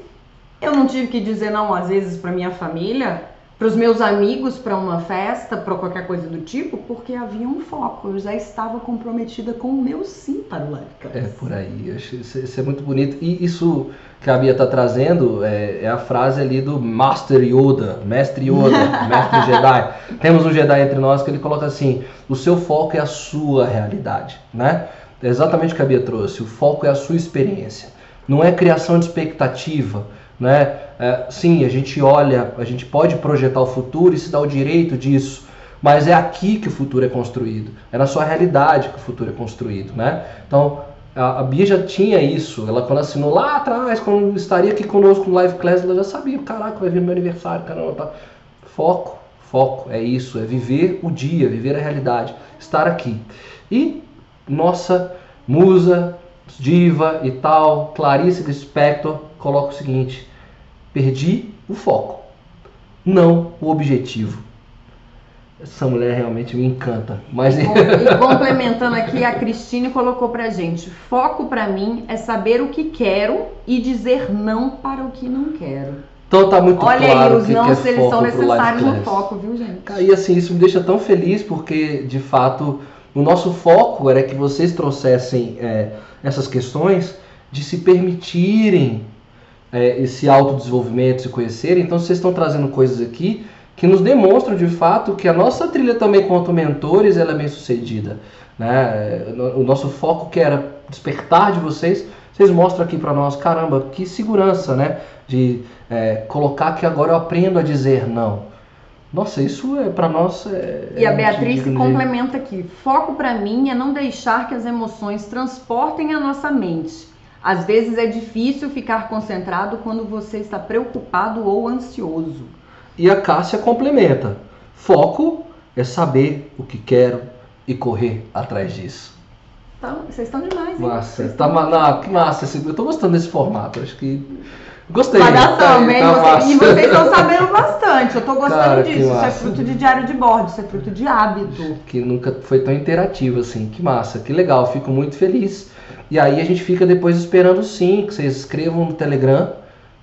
Eu não tive que dizer não, às vezes, para minha família, para os meus amigos, para uma festa, para qualquer coisa do tipo, porque havia um foco. Eu já estava comprometida com o meu sim para o Livecast. É por aí, isso é muito bonito. E isso que a Bia está trazendo é, é a frase ali do Master Yoda, Mestre Yoda, Mestre Jedi. Temos um Jedi entre nós que ele coloca assim: o seu foco é a sua realidade, né? É exatamente o que a Bia trouxe. O foco é a sua experiência. Não é criação de expectativa, né? É, sim, a gente olha, a gente pode projetar o futuro e se dá o direito disso. Mas é aqui que o futuro é construído. É na sua realidade que o futuro é construído, né? Então, a, Bia já tinha isso. Ela quando assinou lá atrás, quando estaria aqui conosco no Live Class, ela já sabia, caraca, vai vir meu aniversário, caramba, tá. Foco, foco, é isso, é viver o dia, viver a realidade, estar aqui. E nossa musa, diva e tal, Clarice Lispector, coloca o seguinte: perdi o foco, não o objetivo. Essa mulher realmente me encanta. Mas e complementando aqui, a Cristine colocou pra gente: foco pra mim é saber o que quero e dizer não para o que não quero. então tá muito Olha claro aí, o os que, não é se eles são necessários no foco, viu, gente? E assim, isso me deixa tão feliz porque, de fato, o nosso foco era que vocês trouxessem é, essas questões de se permitirem é, esse autodesenvolvimento, se conhecerem. Então, vocês estão trazendo coisas aqui que nos demonstram, de fato, que a nossa trilha também, quanto mentores, ela é bem sucedida. Né? O nosso foco, que era despertar de vocês, vocês mostram aqui para nós, caramba, que segurança, né? De é, colocar que agora eu aprendo a dizer não. Nossa, isso é para nós. É, E a é Beatriz de- complementa aqui: foco pra mim é não deixar que as emoções transportem a nossa mente. Às vezes é difícil ficar concentrado quando você está preocupado ou ansioso. E a Cássia complementa: foco é saber o que quero e correr atrás disso. Então, vocês estão demais, hein? Massa, tá não, que massa. Eu tô gostando desse formato. Acho que. Gostei. Malhação, tá, hein? tá Você- e vocês estão sabendo bastante. Eu tô gostando Cara, disso. Isso é fruto de diário de bordo, isso é fruto de hábito. que nunca foi tão interativo assim. Que massa, que legal, fico muito feliz. E aí a gente fica depois esperando sim que vocês escrevam no Telegram,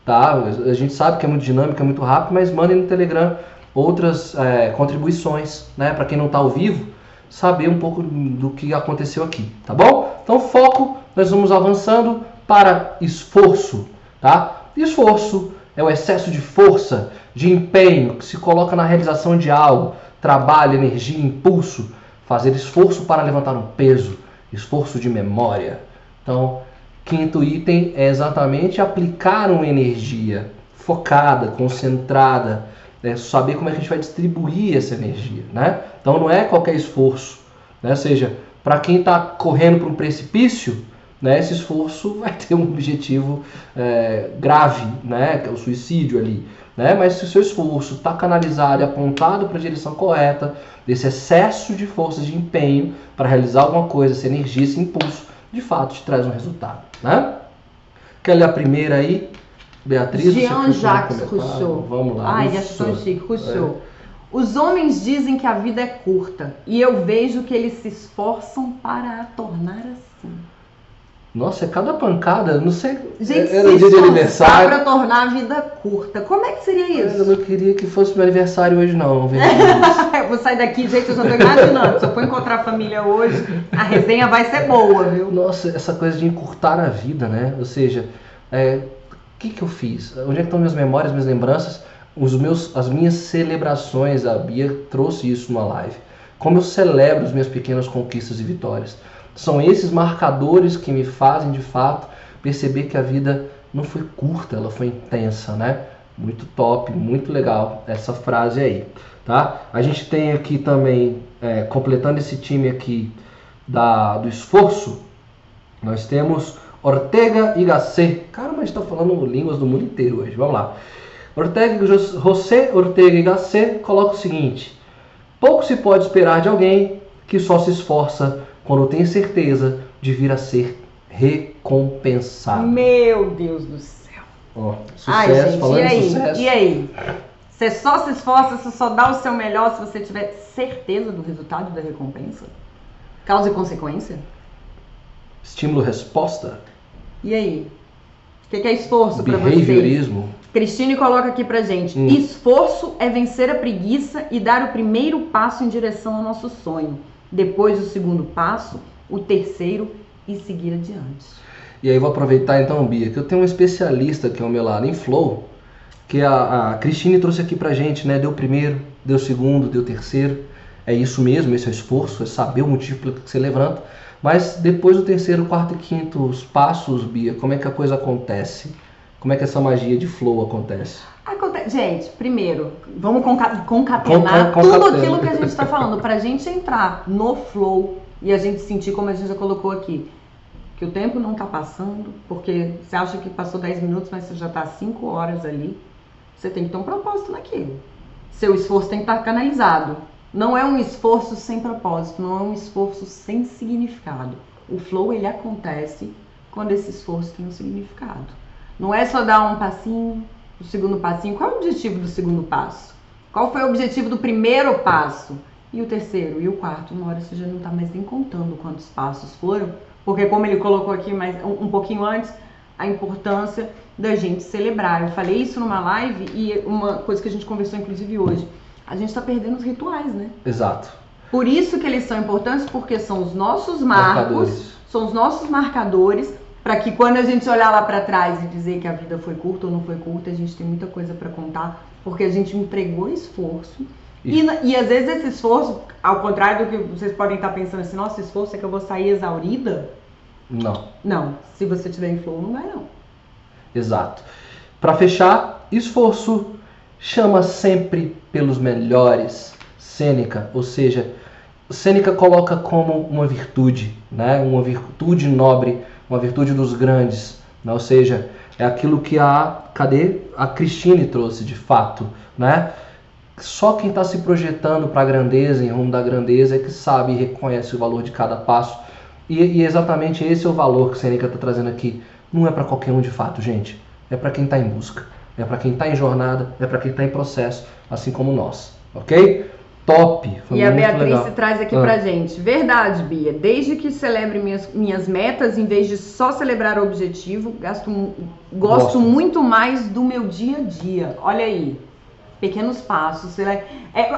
tá? A gente sabe que é muito dinâmico, é muito rápido, mas mandem no Telegram outras é, contribuições, né? Para quem não está ao vivo, saber um pouco do que aconteceu aqui, tá bom? Então foco, nós vamos avançando para esforço, tá? Esforço é o excesso de força, de empenho que se coloca na realização de algo, trabalho, energia, impulso, fazer esforço para levantar um peso, esforço de memória. Então, quinto item é exatamente aplicar uma energia focada, concentrada, né? saber como é que a gente vai distribuir essa energia, né? Então não é qualquer esforço, né? Ou seja, para quem está correndo para um precipício, né? Esse esforço vai ter um objetivo é, grave, né? Que é o suicídio ali, né? Mas se o seu esforço está canalizado e apontado para a direção correta, desse excesso de força, de empenho para realizar alguma coisa, essa energia, esse impulso, de fato te traz um resultado, né? Quer ler a primeira aí? Beatriz, Jean-Jacques? Rousseau. Vamos lá. Ai, Rousseau. chique. Rousseau. Os homens dizem que a vida é curta e eu vejo que eles se esforçam para a tornar assim. Nossa, é cada pancada, não sei. Gente, era se dia de aniversário. para tornar a vida curta. Como é que seria Eu isso? não queria que fosse meu aniversário hoje, não. Eu vou sair daqui, gente, eu já tô imaginando. Se eu for encontrar a família hoje, a resenha vai ser boa, viu? Nossa, essa coisa de encurtar a vida, né? Ou seja, é, o que, que eu fiz? Onde é que estão minhas memórias, minhas lembranças? Os meus, as minhas celebrações, a Bia trouxe isso numa live. Como eu celebro as minhas pequenas conquistas e vitórias. São esses marcadores que me fazem, de fato, perceber que a vida não foi curta, ela foi intensa, né? Muito top, muito legal essa frase aí, tá? A gente tem aqui também, é, completando esse time aqui da, do esforço, nós temos Ortega y Gasset. Caramba, a gente está falando línguas do mundo inteiro hoje. Vamos lá. Ortega, José Ortega y Gasset coloca o seguinte: Pouco se pode esperar de alguém que só se esforça quando tem certeza de vir a ser recompensado. Meu Deus do céu. Ó, sucesso, Ai, gente, falando e aí? sucesso. E aí? Você só se esforça, você só dá o seu melhor se você tiver certeza do resultado da recompensa? Causa e consequência? Estímulo-resposta. E aí? O que que é esforço pra vocês? Behaviorismo. Cristine coloca aqui pra gente: Hum. esforço é vencer a preguiça e dar o primeiro passo em direção ao nosso sonho. Depois o segundo passo, o terceiro e seguir adiante. E aí vou aproveitar então, Bia, que eu tenho um especialista ao meu lado em Flow, que a, a Cristine trouxe aqui pra gente, né? Deu o primeiro, deu o segundo, deu o terceiro. É isso mesmo, esse é o esforço, é saber o motivo pelo que você levanta. Mas depois do terceiro, quarto e quinto os passos, Bia, como é que a coisa acontece? Como é que essa magia de flow acontece? Aconte- Gente, primeiro, vamos conca- concatenar Conca- tudo aquilo que a gente está falando, pra gente entrar no flow e a gente sentir como a gente já colocou aqui. Que o tempo não tá passando, porque você acha que passou 10 minutos, mas você já tá 5 horas ali. Você tem que ter um propósito naquilo. Seu esforço tem que estar canalizado. Não é um esforço sem propósito, não é um esforço sem significado. O flow ele acontece quando esse esforço tem um significado. Não é só dar um passinho, o segundo passinho. Qual é o objetivo do segundo passo? Qual foi o objetivo do primeiro passo? E o terceiro e o quarto? Uma hora você já não está mais nem contando quantos passos foram, porque como ele colocou aqui mais um, um pouquinho antes, a importância da gente celebrar. Eu falei isso numa live e uma coisa que a gente conversou inclusive hoje. A gente está perdendo os rituais, né? Exato. Por isso que eles são importantes, porque são os nossos marcos, Marcadores. são os nossos marcadores, para que quando a gente olhar lá para trás e dizer que a vida foi curta ou não foi curta, a gente tem muita coisa para contar, porque a gente entregou esforço. E- e às vezes esse esforço, ao contrário do que vocês podem estar pensando assim, nossa, esforço é que eu vou sair exaurida. Não. Não, se você tiver em flow, não vai não. Exato. Para fechar, esforço chama sempre pelos melhores. Sêneca, ou seja, Sêneca coloca como uma virtude, né? Uma virtude nobre, uma virtude dos grandes, né? Ou seja, é aquilo que a cadê a Cristine trouxe de fato, né? Só quem está se projetando para a grandeza, em rumo da grandeza, é que sabe e reconhece o valor de cada passo. E, e exatamente esse é o valor que Sêneca está trazendo aqui. Não é para qualquer um de fato, gente. É para quem está em busca. É para quem está em jornada. É para quem está em processo, assim como nós. Ok? Top! Foi e a Beatriz legal. traz aqui Ah. pra gente. Verdade, Bia. Desde que celebre minhas, minhas metas, em vez de só celebrar o objetivo, gasto, gosto, Gosto. muito mais do meu dia a dia. Olha aí. Pequenos passos. É,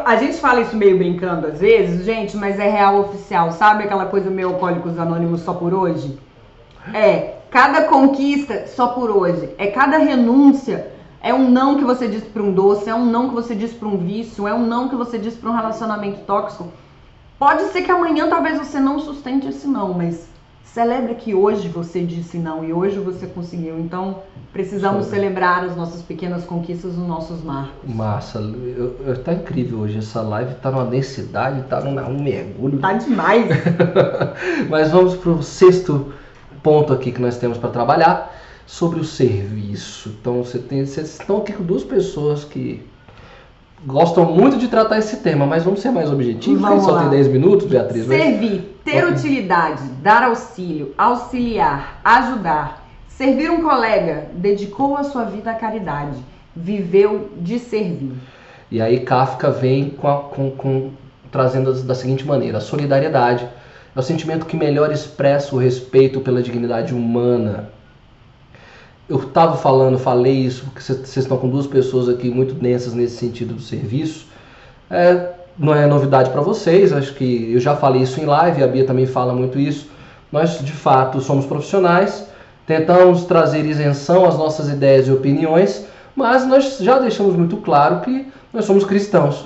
a gente fala isso meio brincando às vezes, gente, mas é real oficial. Sabe aquela coisa meio alcoólicos anônimos só por hoje? É, cada conquista só por hoje. É cada renúncia. É um não que você diz para um doce, é um não que você diz para um vício, é um não que você diz para um relacionamento tóxico. Pode ser que amanhã talvez você não sustente esse não, mas celebre que hoje você disse não e hoje você conseguiu. Então, precisamos celebrar as nossas pequenas conquistas, os nossos marcos. Massa, eu, eu- tá incrível hoje. Essa live tá numa densidade, tá num, um mergulho. Tá demais. Mas vamos para o sexto ponto aqui que nós temos para trabalhar sobre o serviço. Então você tem, vocês estão aqui com duas pessoas que gostam muito de tratar esse tema, mas vamos ser mais objetivos. porque Vamos só lá. tem 10 minutos, Beatriz. Servir, ter Ok. utilidade, dar auxílio, auxiliar, ajudar, servir um colega, dedicou a sua vida à caridade, viveu de servir. E aí Kafka vem com, a- com- com- trazendo da- da seguinte maneira: a solidariedade é o sentimento que melhor expressa o respeito pela dignidade humana. Eu estava falando, falei isso, porque vocês estão com duas pessoas aqui muito densas nesse sentido do serviço. É, não é novidade para vocês, acho que eu já falei isso em live, a Bia também fala muito isso. Nós, de fato, somos profissionais, tentamos trazer isenção às nossas ideias e opiniões, mas nós já deixamos muito claro que nós somos cristãos.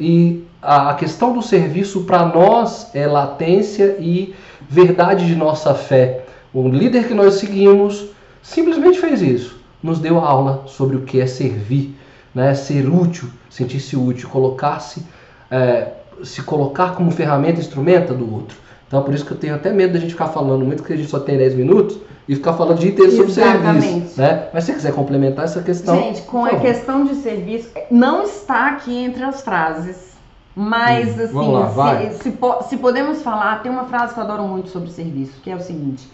E a questão do serviço para nós é latência e verdade de nossa fé. O líder que nós seguimos simplesmente fez isso. Nos deu aula sobre o que é servir, né? ser útil, sentir-se útil, colocar-se, é, se colocar como ferramenta, instrumento do outro. Então, Então por isso que eu tenho até medo da gente ficar falando muito, porque a gente só tem 10 minutos, e ficar falando o dia inteiro sobre serviço. Né? Mas se você quiser complementar essa questão. Gente, com a questão de serviço, não está aqui entre as frases. Mas, Hum, assim, lá, se, se se podemos falar, tem uma frase que eu adoro muito sobre serviço, que é o seguinte: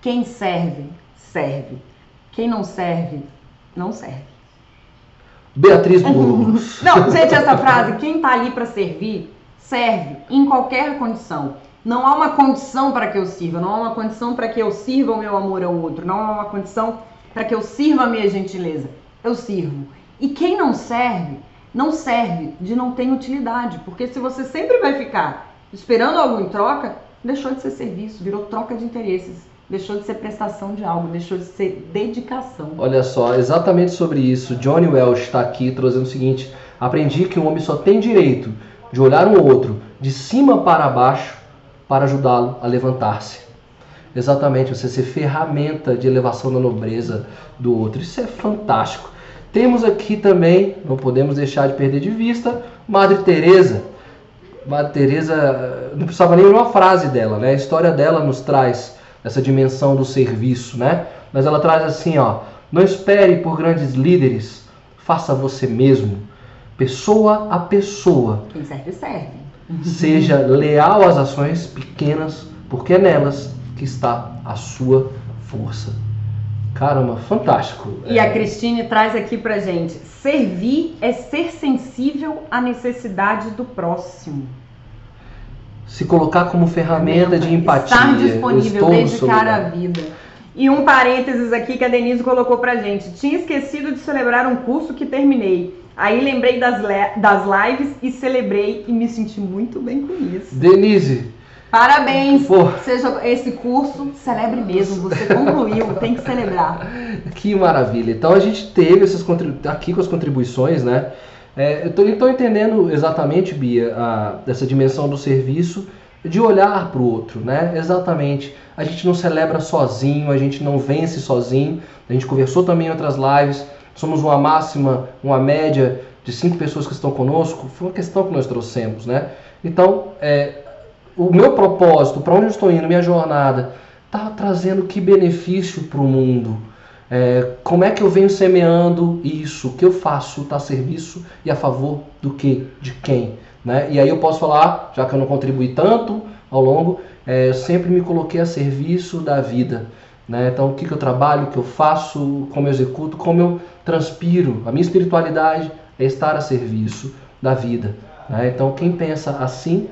quem serve, serve. Quem não serve, não serve. Beatriz Burgos. Não, gente, essa frase, quem tá ali para servir, serve em qualquer condição. Não há uma condição para que eu sirva, não há uma condição para que eu sirva o meu amor ao outro, não há uma condição para que eu sirva a minha gentileza. Eu sirvo. E quem não serve, não serve de não ter utilidade, porque se você sempre vai ficar esperando algo em troca, deixou de ser serviço, virou troca de interesses, deixou de ser prestação de algo, deixou de ser dedicação. Olha só, exatamente sobre isso. Johnny Welsh está aqui trazendo o seguinte: aprendi que um homem só tem direito de olhar um outro de cima para baixo para ajudá-lo a levantar-se. Exatamente, você ser ferramenta de elevação da nobreza do outro. Isso é fantástico. Temos aqui também, não podemos deixar de perder de vista, Madre Teresa. Madre Teresa, não precisava nem uma frase dela, né? A história dela nos traz essa dimensão do serviço, né? Mas ela traz assim, ó: não espere por grandes líderes, faça você mesmo, pessoa a pessoa. Quem serve, serve. Seja leal às ações pequenas, porque é nelas que está a sua força. Caramba, fantástico. E É, a Cristine traz aqui pra gente: servir é ser sensível à necessidade do próximo. Se colocar como ferramenta de empatia. Estar disponível, dedicar a vida. E um parênteses aqui que a Denise colocou pra gente. Tinha esquecido de celebrar um curso que terminei. Aí lembrei das, das lives e celebrei e me senti muito bem com isso. Denise, Parabéns! pô, Seja esse curso, celebre mesmo. Você concluiu, tem que celebrar. Que maravilha. Então a gente teve essas aqui com as contribuições, né? É, eu tô entendendo exatamente, Bia, a, dessa dimensão do serviço, de olhar para o outro, né? Exatamente. A gente não celebra sozinho, a gente não vence sozinho. A gente conversou também em outras lives. Somos uma máxima, uma média de cinco pessoas que estão conosco. Foi uma questão que nós trouxemos, né? Então, é, o meu propósito, para onde eu estou indo, minha jornada, está trazendo que benefício para o mundo? É, como é que eu venho semeando isso? O que eu faço está a serviço e a favor do que? De quem? Né? E aí eu posso falar, já que eu não contribuí tanto ao longo, é, eu sempre me coloquei a serviço da vida. Né? Então, o que, que eu trabalho, o que eu faço, como eu executo, como eu transpiro. A minha espiritualidade é estar a serviço da vida. Né? Então, quem pensa assim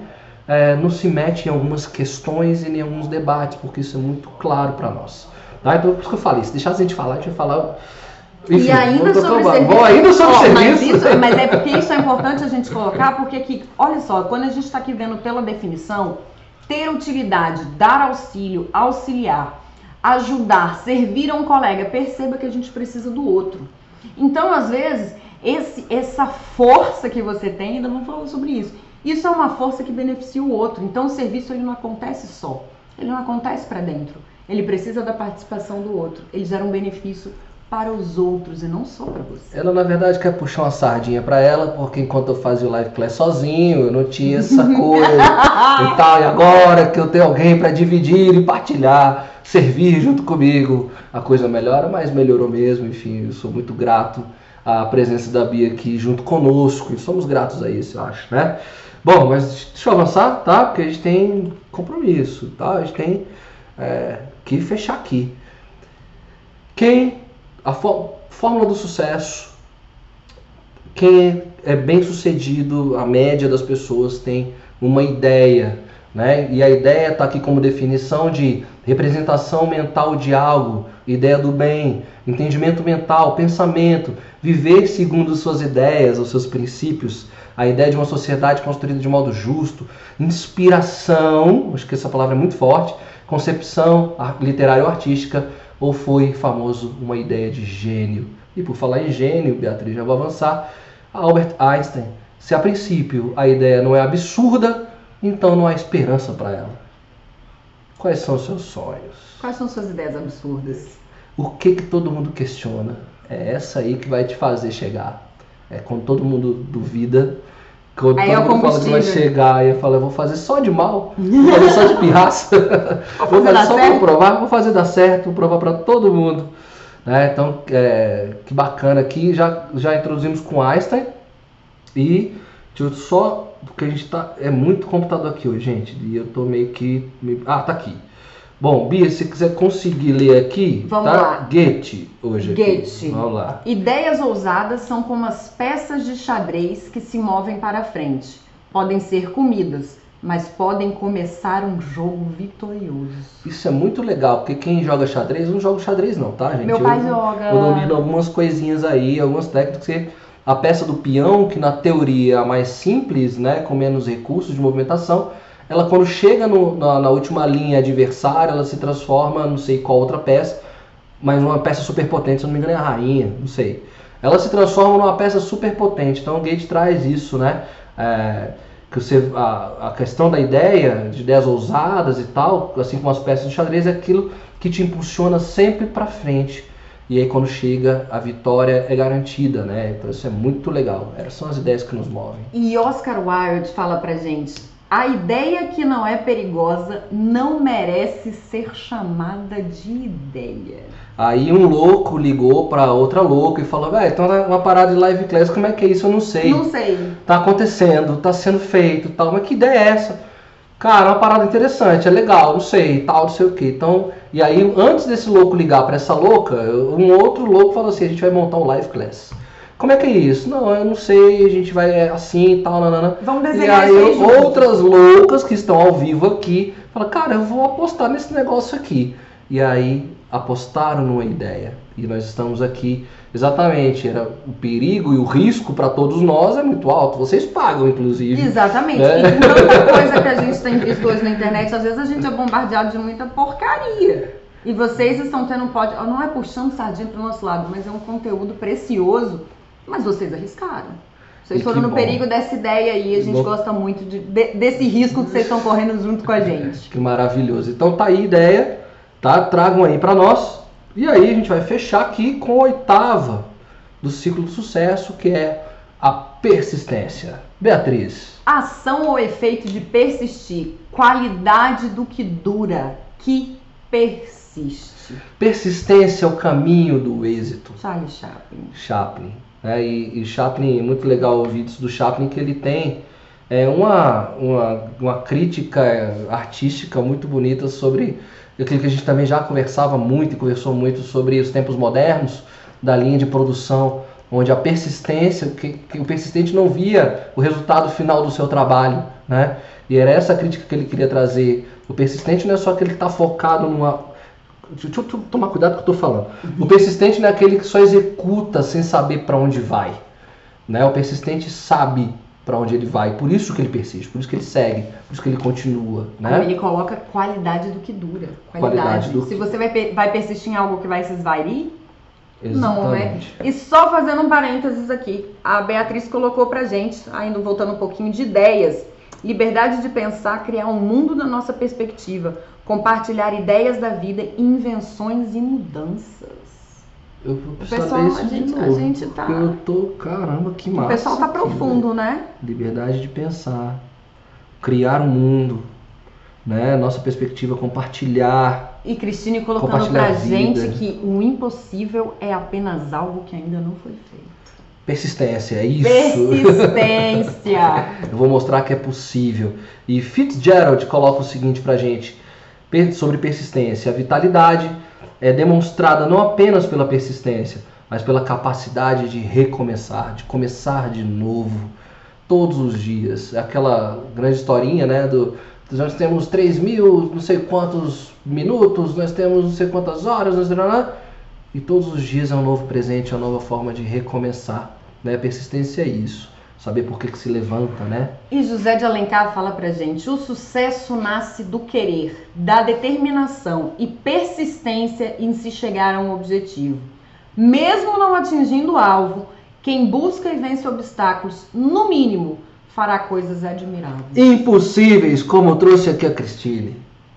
é, não se mete em algumas questões e em alguns debates, porque isso é muito claro para nós. Tá? Então, por isso que eu falei, se deixar a gente falar, a gente vai falar. e ainda sobre serviço. Bom, ainda sobre mas, serviço. isso- mas é porque isso é importante a gente colocar, porque aqui, olha só, quando a gente está aqui vendo pela definição, ter utilidade, dar auxílio, auxiliar, ajudar, servir a um colega, perceba que a gente precisa do outro. Então, às vezes, esse, essa força que você tem, ainda não falou sobre isso. Isso é uma força que beneficia o outro. Então, o serviço ele não acontece só. Ele não acontece para dentro. Ele precisa da participação do outro. Ele gera um benefício para os outros e não só para você. Ela, na verdade, quer puxar uma sardinha para ela, porque enquanto eu fazia o live class sozinho, eu não tinha essa coisa e tal. E agora que eu tenho alguém para dividir e partilhar, servir junto comigo, a coisa melhora, mas melhorou mesmo. Enfim, eu sou muito grato à presença da Bia aqui junto conosco e somos gratos a isso, eu acho, né? Bom, mas deixa eu avançar, tá? Porque a gente tem compromisso, tá? A gente tem é, que fechar aqui. Quem a fó- fórmula do sucesso, quem é bem sucedido, a média das pessoas tem uma ideia, né? E a ideia está aqui como definição de representação mental de algo, ideia do bem, entendimento mental, pensamento, viver segundo suas ideias, os seus princípios, a ideia de uma sociedade construída de modo justo, inspiração, acho que essa palavra é muito forte, concepção literária ou artística, ou foi famoso uma ideia de gênio. E por falar em gênio, Beatriz, já vou avançar. Albert Einstein, se a princípio a ideia não é absurda, então não há esperança para ela. Quais são os seus sonhos? Quais são suas ideias absurdas? O que que todo mundo questiona? É essa aí que vai te fazer chegar. É quando todo mundo duvida Quando Aí todo é o mundo fala que vai chegar, e eu falo, eu vou fazer só de mal, vou fazer só de pirraça, vou fazer só pra provar, vou fazer dar certo, vou provar pra todo mundo. Né? Então, é, que bacana aqui, já, já introduzimos com Einstein e deixa eu só, porque a gente tá, é muito computador aqui hoje, gente, e eu tô meio que, meio- ah, tá aqui. Bom, Bia, se você quiser conseguir ler aqui, Vamos tá? lá. Goethe hoje aqui. Goethe. Vamos lá. Ideias ousadas são como as peças de xadrez que se movem para frente. Podem ser comidas, mas podem começar um jogo vitorioso. Isso é muito legal, porque quem joga xadrez, eu não joga xadrez não, tá, gente? Meu Eu- pai joga. Eu domino algumas coisinhas aí, algumas técnicas. que A peça do peão, que na teoria é a mais simples, né, com menos recursos de movimentação, ela quando chega no- na, na última linha adversária, ela se transforma, não sei qual outra peça, mas uma peça super potente, se não me engano é a rainha, não sei. Ela se transforma numa peça super potente, então o Gate traz isso, né? É, que você, a, a questão da ideia, de ideias ousadas e tal, assim como as peças de xadrez, é aquilo que te impulsiona sempre para frente. E aí quando chega, a vitória é garantida, né? Então isso é muito legal. Essas são as ideias que nos movem. E Oscar Wilde fala pra gente: a ideia que não é perigosa não merece ser chamada de ideia. Aí um louco ligou para outra louca e falou, velho, então tá uma parada de live class, como é que é isso? Eu não sei. Não sei. Tá acontecendo, tá sendo feito e tal, mas que ideia é essa? Cara, uma parada interessante, é legal, não sei, tal, não sei o que. Então, e aí, antes desse louco ligar para essa louca, um outro louco falou assim: a gente vai montar um live class. Como é que é isso? Não, eu não sei, a gente vai é assim e tal, nanana. Vamos E desenhar aí, isso aí outras loucas que estão ao vivo aqui, falam, cara, eu vou apostar nesse negócio aqui. E aí, apostaram numa ideia. E nós estamos aqui, exatamente, era o perigo e o risco para todos nós é muito alto. Vocês pagam, inclusive. Exatamente. É. E tanta coisa que a gente tem visto hoje na internet, às vezes a gente é bombardeado de muita porcaria. E vocês estão tendo um pod... Não é puxando sardinha pro nosso lado, mas é um conteúdo precioso. Mas vocês arriscaram. Vocês E foram no bom. perigo dessa ideia aí. A gente Bom. gosta muito de- de- desse risco que vocês estão correndo junto com a gente. Que maravilhoso. Então tá aí a ideia, tá? Tragam aí para nós. E aí a gente vai fechar aqui com a oitava do ciclo do sucesso, que é a persistência. Beatriz. Ação ou efeito de persistir. Qualidade do que dura. Que persiste. Persistência é o caminho do êxito. Charlie Chaplin. Chaplin. Né? E, e Chaplin, muito legal ouvir isso do Chaplin, que ele tem é, uma, uma, uma crítica artística muito bonita sobre aquilo que a gente também já conversava muito e conversou muito sobre os tempos modernos, da linha de produção, onde a persistência, que, que o persistente não via o resultado final do seu trabalho, né? E era essa crítica que ele queria trazer. O persistente não é só aquele que está focado numa Deixa eu to- tomar cuidado com o que eu tô falando. O persistente não é aquele que só executa sem saber para onde vai. Né? O persistente sabe para onde ele vai, por isso que ele persiste, por isso que ele segue, por isso que ele continua. Né? ele coloca qualidade do que dura. Qualidade. Qualidade do Se que- você vai, vai persistir em algo que vai se esvairir, não, né? Exatamente. E só fazendo um parênteses aqui, a Beatriz colocou pra gente, ainda voltando um pouquinho de ideias, liberdade de pensar, criar um mundo na nossa perspectiva, compartilhar ideias da vida, invenções e mudanças. Eu vou precisar pessoal, ler isso a de gente- a novo, gente tá- eu tô, caramba, que massa. o pessoal tá aqui, profundo, né? velho. Liberdade de pensar, criar um mundo, né? Nossa perspectiva, compartilhar. E Cristine colocando pra gente que o impossível é apenas algo que ainda não foi feito. Persistência, é isso. Persistência. Eu vou mostrar que é possível. E Fitzgerald coloca o seguinte pra gente sobre persistência. A vitalidade é demonstrada não apenas pela persistência, mas pela capacidade de recomeçar, de começar de novo, todos os dias. É Aquela grande historinha, né? Do, nós temos 3 mil, não sei quantos minutos, nós temos não sei quantas horas, nós e todos os dias é um novo presente, é uma nova forma de recomeçar. Né? Persistência é isso. Saber por que, que se levanta, né? E José de Alencar fala pra gente: o sucesso nasce do querer, da determinação e persistência em se chegar a um objetivo. Mesmo não atingindo o alvo, quem busca e vence obstáculos, no mínimo, fará coisas admiráveis. Impossíveis, como trouxe aqui a Cristine.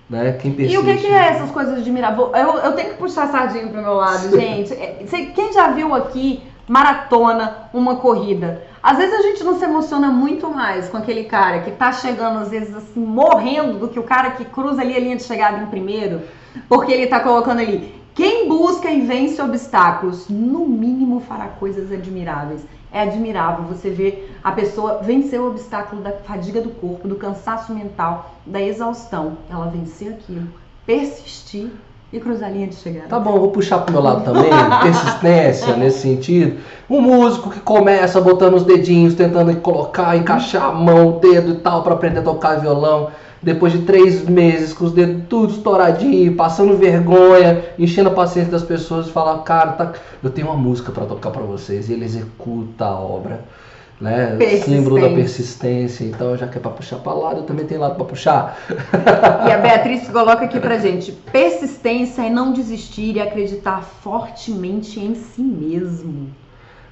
Né? Quem persiste. E o que, que é essas coisas admiráveis? Eu, eu tenho que puxar a sardinha pro meu lado, gente. É, Quem já viu aqui maratona, uma corrida? Às vezes a gente não se emociona muito mais com aquele cara que tá chegando, às vezes, assim, morrendo do que o cara que cruza ali a linha de chegada em primeiro, porque ele tá colocando ali. Quem busca e vence obstáculos, no mínimo fará coisas admiráveis. É admirável você ver a pessoa vencer o obstáculo da fadiga do corpo, do cansaço mental, da exaustão. Ela vencer aquilo, persistir e cruzar a linha de chegada. Tá bom, vou puxar pro meu lado também, persistência nesse sentido. Um músico que começa botando os dedinhos, tentando colocar, encaixar a mão, o dedo e tal, para aprender a tocar violão. Depois de três meses, com os dedos tudo estouradinho, passando vergonha, enchendo a paciência das pessoas, e falar, cara, tá... eu tenho uma música para tocar para vocês. E ele executa a obra né? Símbolo da persistência. Então, já que é para puxar para lado, eu também tenho lado para puxar. E a Beatriz coloca aqui pra gente: persistência é não desistir e acreditar fortemente em si mesmo.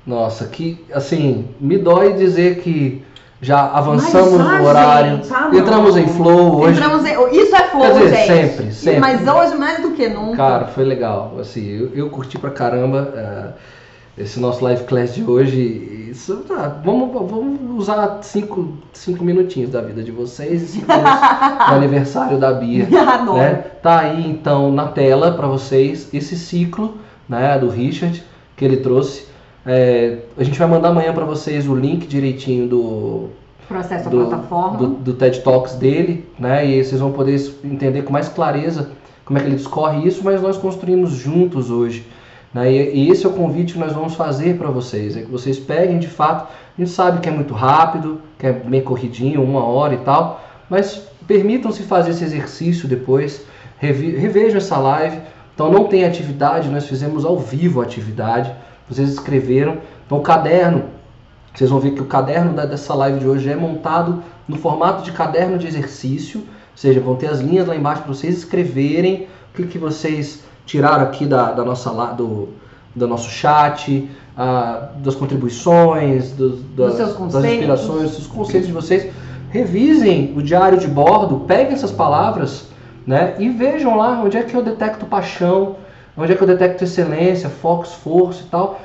Nossa, que assim, me dói dizer que já avançamos já, no horário, gente, ah, entramos em flow hoje. Em... Isso é flow, dizer, gente. Sempre, sempre. Mas hoje mais do que nunca. Cara, foi legal. Assim, eu, eu curti pra caramba. Uh, esse nosso live class de hoje. Isso, tá, vamos, vamos usar cinco, cinco minutinhos da vida de vocês e cinco minutos do aniversário da Bia. né? Tá aí então na tela para vocês esse ciclo né, do Richard que ele trouxe. É, a gente vai mandar amanhã para vocês o link direitinho do processo do, plataforma do, do, TED Talks dele, né? E vocês vão poder entender com mais clareza como é que ele discorre isso, mas nós construímos juntos hoje. Né? E, esse é o convite que nós vamos fazer para vocês, é que vocês peguem de fato, a gente sabe que é muito rápido, que é bem corridinho, uma hora e tal, mas permitam-se fazer esse exercício depois, revejam essa live. Então não tem atividade, nós fizemos ao vivo a atividade, vocês escreveram. Então o caderno, vocês vão ver que o caderno dessa live de hoje é montado no formato de caderno de exercício, ou seja, vão ter as linhas lá embaixo para vocês escreverem o que, que vocês tiraram aqui da, da nossa, do, do nosso chat, das contribuições, do, das, das inspirações, dos conceitos de vocês. Revisem o diário de bordo, peguem essas palavras né, e vejam lá onde é que eu detecto paixão, onde é que eu detecto excelência, foco, esforço e tal.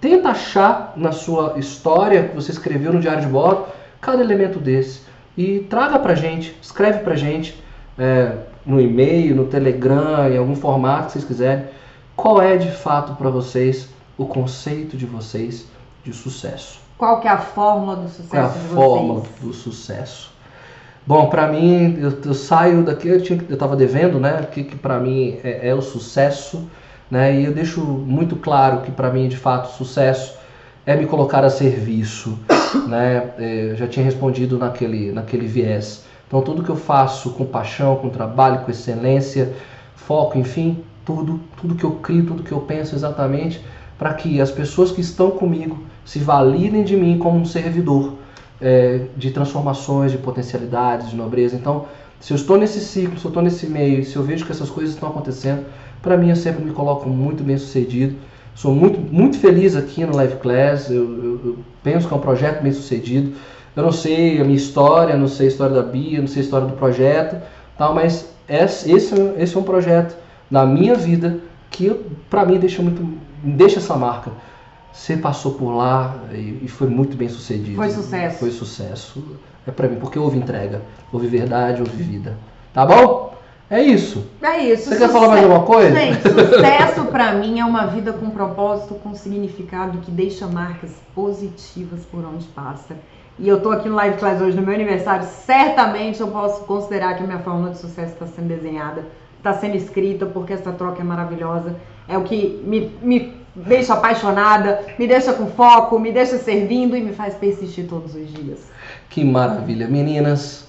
Tenta achar na sua história que você escreveu no diário de bordo cada elemento desse e traga pra gente, escreve pra gente. É, no e-mail, no Telegram, em algum formato que vocês quiserem, qual é de fato para vocês o conceito de vocês de sucesso? Qual que é a fórmula do sucesso qual é a de fórmula do sucesso? Bom, para mim, eu, eu, saio daqui, eu, tinha, eu tava devendo, né? O que, que para mim é, é, o sucesso, né? E eu deixo muito claro que para mim, de fato, sucesso é me colocar a serviço, né? É, eu já tinha respondido naquele, naquele viés. Então tudo que eu faço com paixão, com trabalho, com excelência, foco, enfim, tudo, tudo que eu crio, tudo que eu penso exatamente para que as pessoas que estão comigo se validem de mim como um servidor é, de transformações, de potencialidades, de nobreza. Então, se eu estou nesse ciclo, se eu estou nesse meio, se eu vejo que essas coisas estão acontecendo, para mim eu sempre me coloco muito bem sucedido. Sou muito, muito feliz aqui no Live Class, eu, eu, eu penso que é um projeto bem sucedido. Eu não sei a minha história, não sei a história da Bia, não sei a história do projeto, tal, mas esse, esse é um projeto na minha vida que para mim deixa muito deixa essa marca. Você passou por lá e, e foi muito bem sucedido. Foi sucesso. Foi sucesso. É para mim, porque houve entrega, houve verdade, houve vida. Tá bom? É isso. É isso. Você quer falar mais alguma coisa? Gente, sucesso para mim é uma vida com propósito, com significado que deixa marcas positivas por onde passa e eu tô aqui no Live Class hoje no meu aniversário, certamente eu posso considerar que a minha fórmula de sucesso está sendo desenhada, está sendo escrita, porque essa troca é maravilhosa. É o que me, me deixa apaixonada, me deixa com foco, me deixa servindo e me faz persistir todos os dias. Que maravilha, meninas.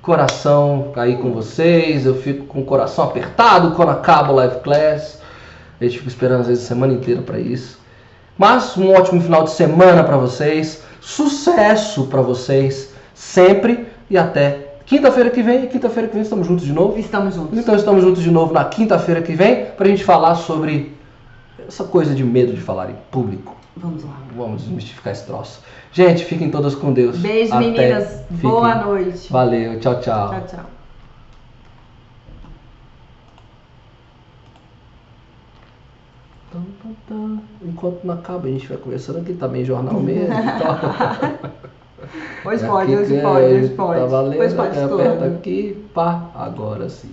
Coração aí com vocês, eu fico com o coração apertado quando acaba o live class. A gente fica esperando às vezes a semana inteira para isso. Mas um ótimo final de semana para vocês. Sucesso para vocês sempre e até quinta-feira que vem. Quinta-feira que vem estamos juntos de novo. Estamos juntos. Então estamos juntos de novo na quinta-feira que vem para a gente falar sobre essa coisa de medo de falar em público. Vamos lá. Vamos desmistificar esse troço. Gente, fiquem todas com Deus. Beijo, Até. meninas. Boa noite. Valeu. Tchau, tchau. Tchau, tchau. Enquanto não acaba, a gente vai conversando aqui também, jornal mesmo. Então... Hoje É pode, hoje que pode, é, hoje pode. Tá valendo, Hoje pode né? aperta aqui, pá, agora sim.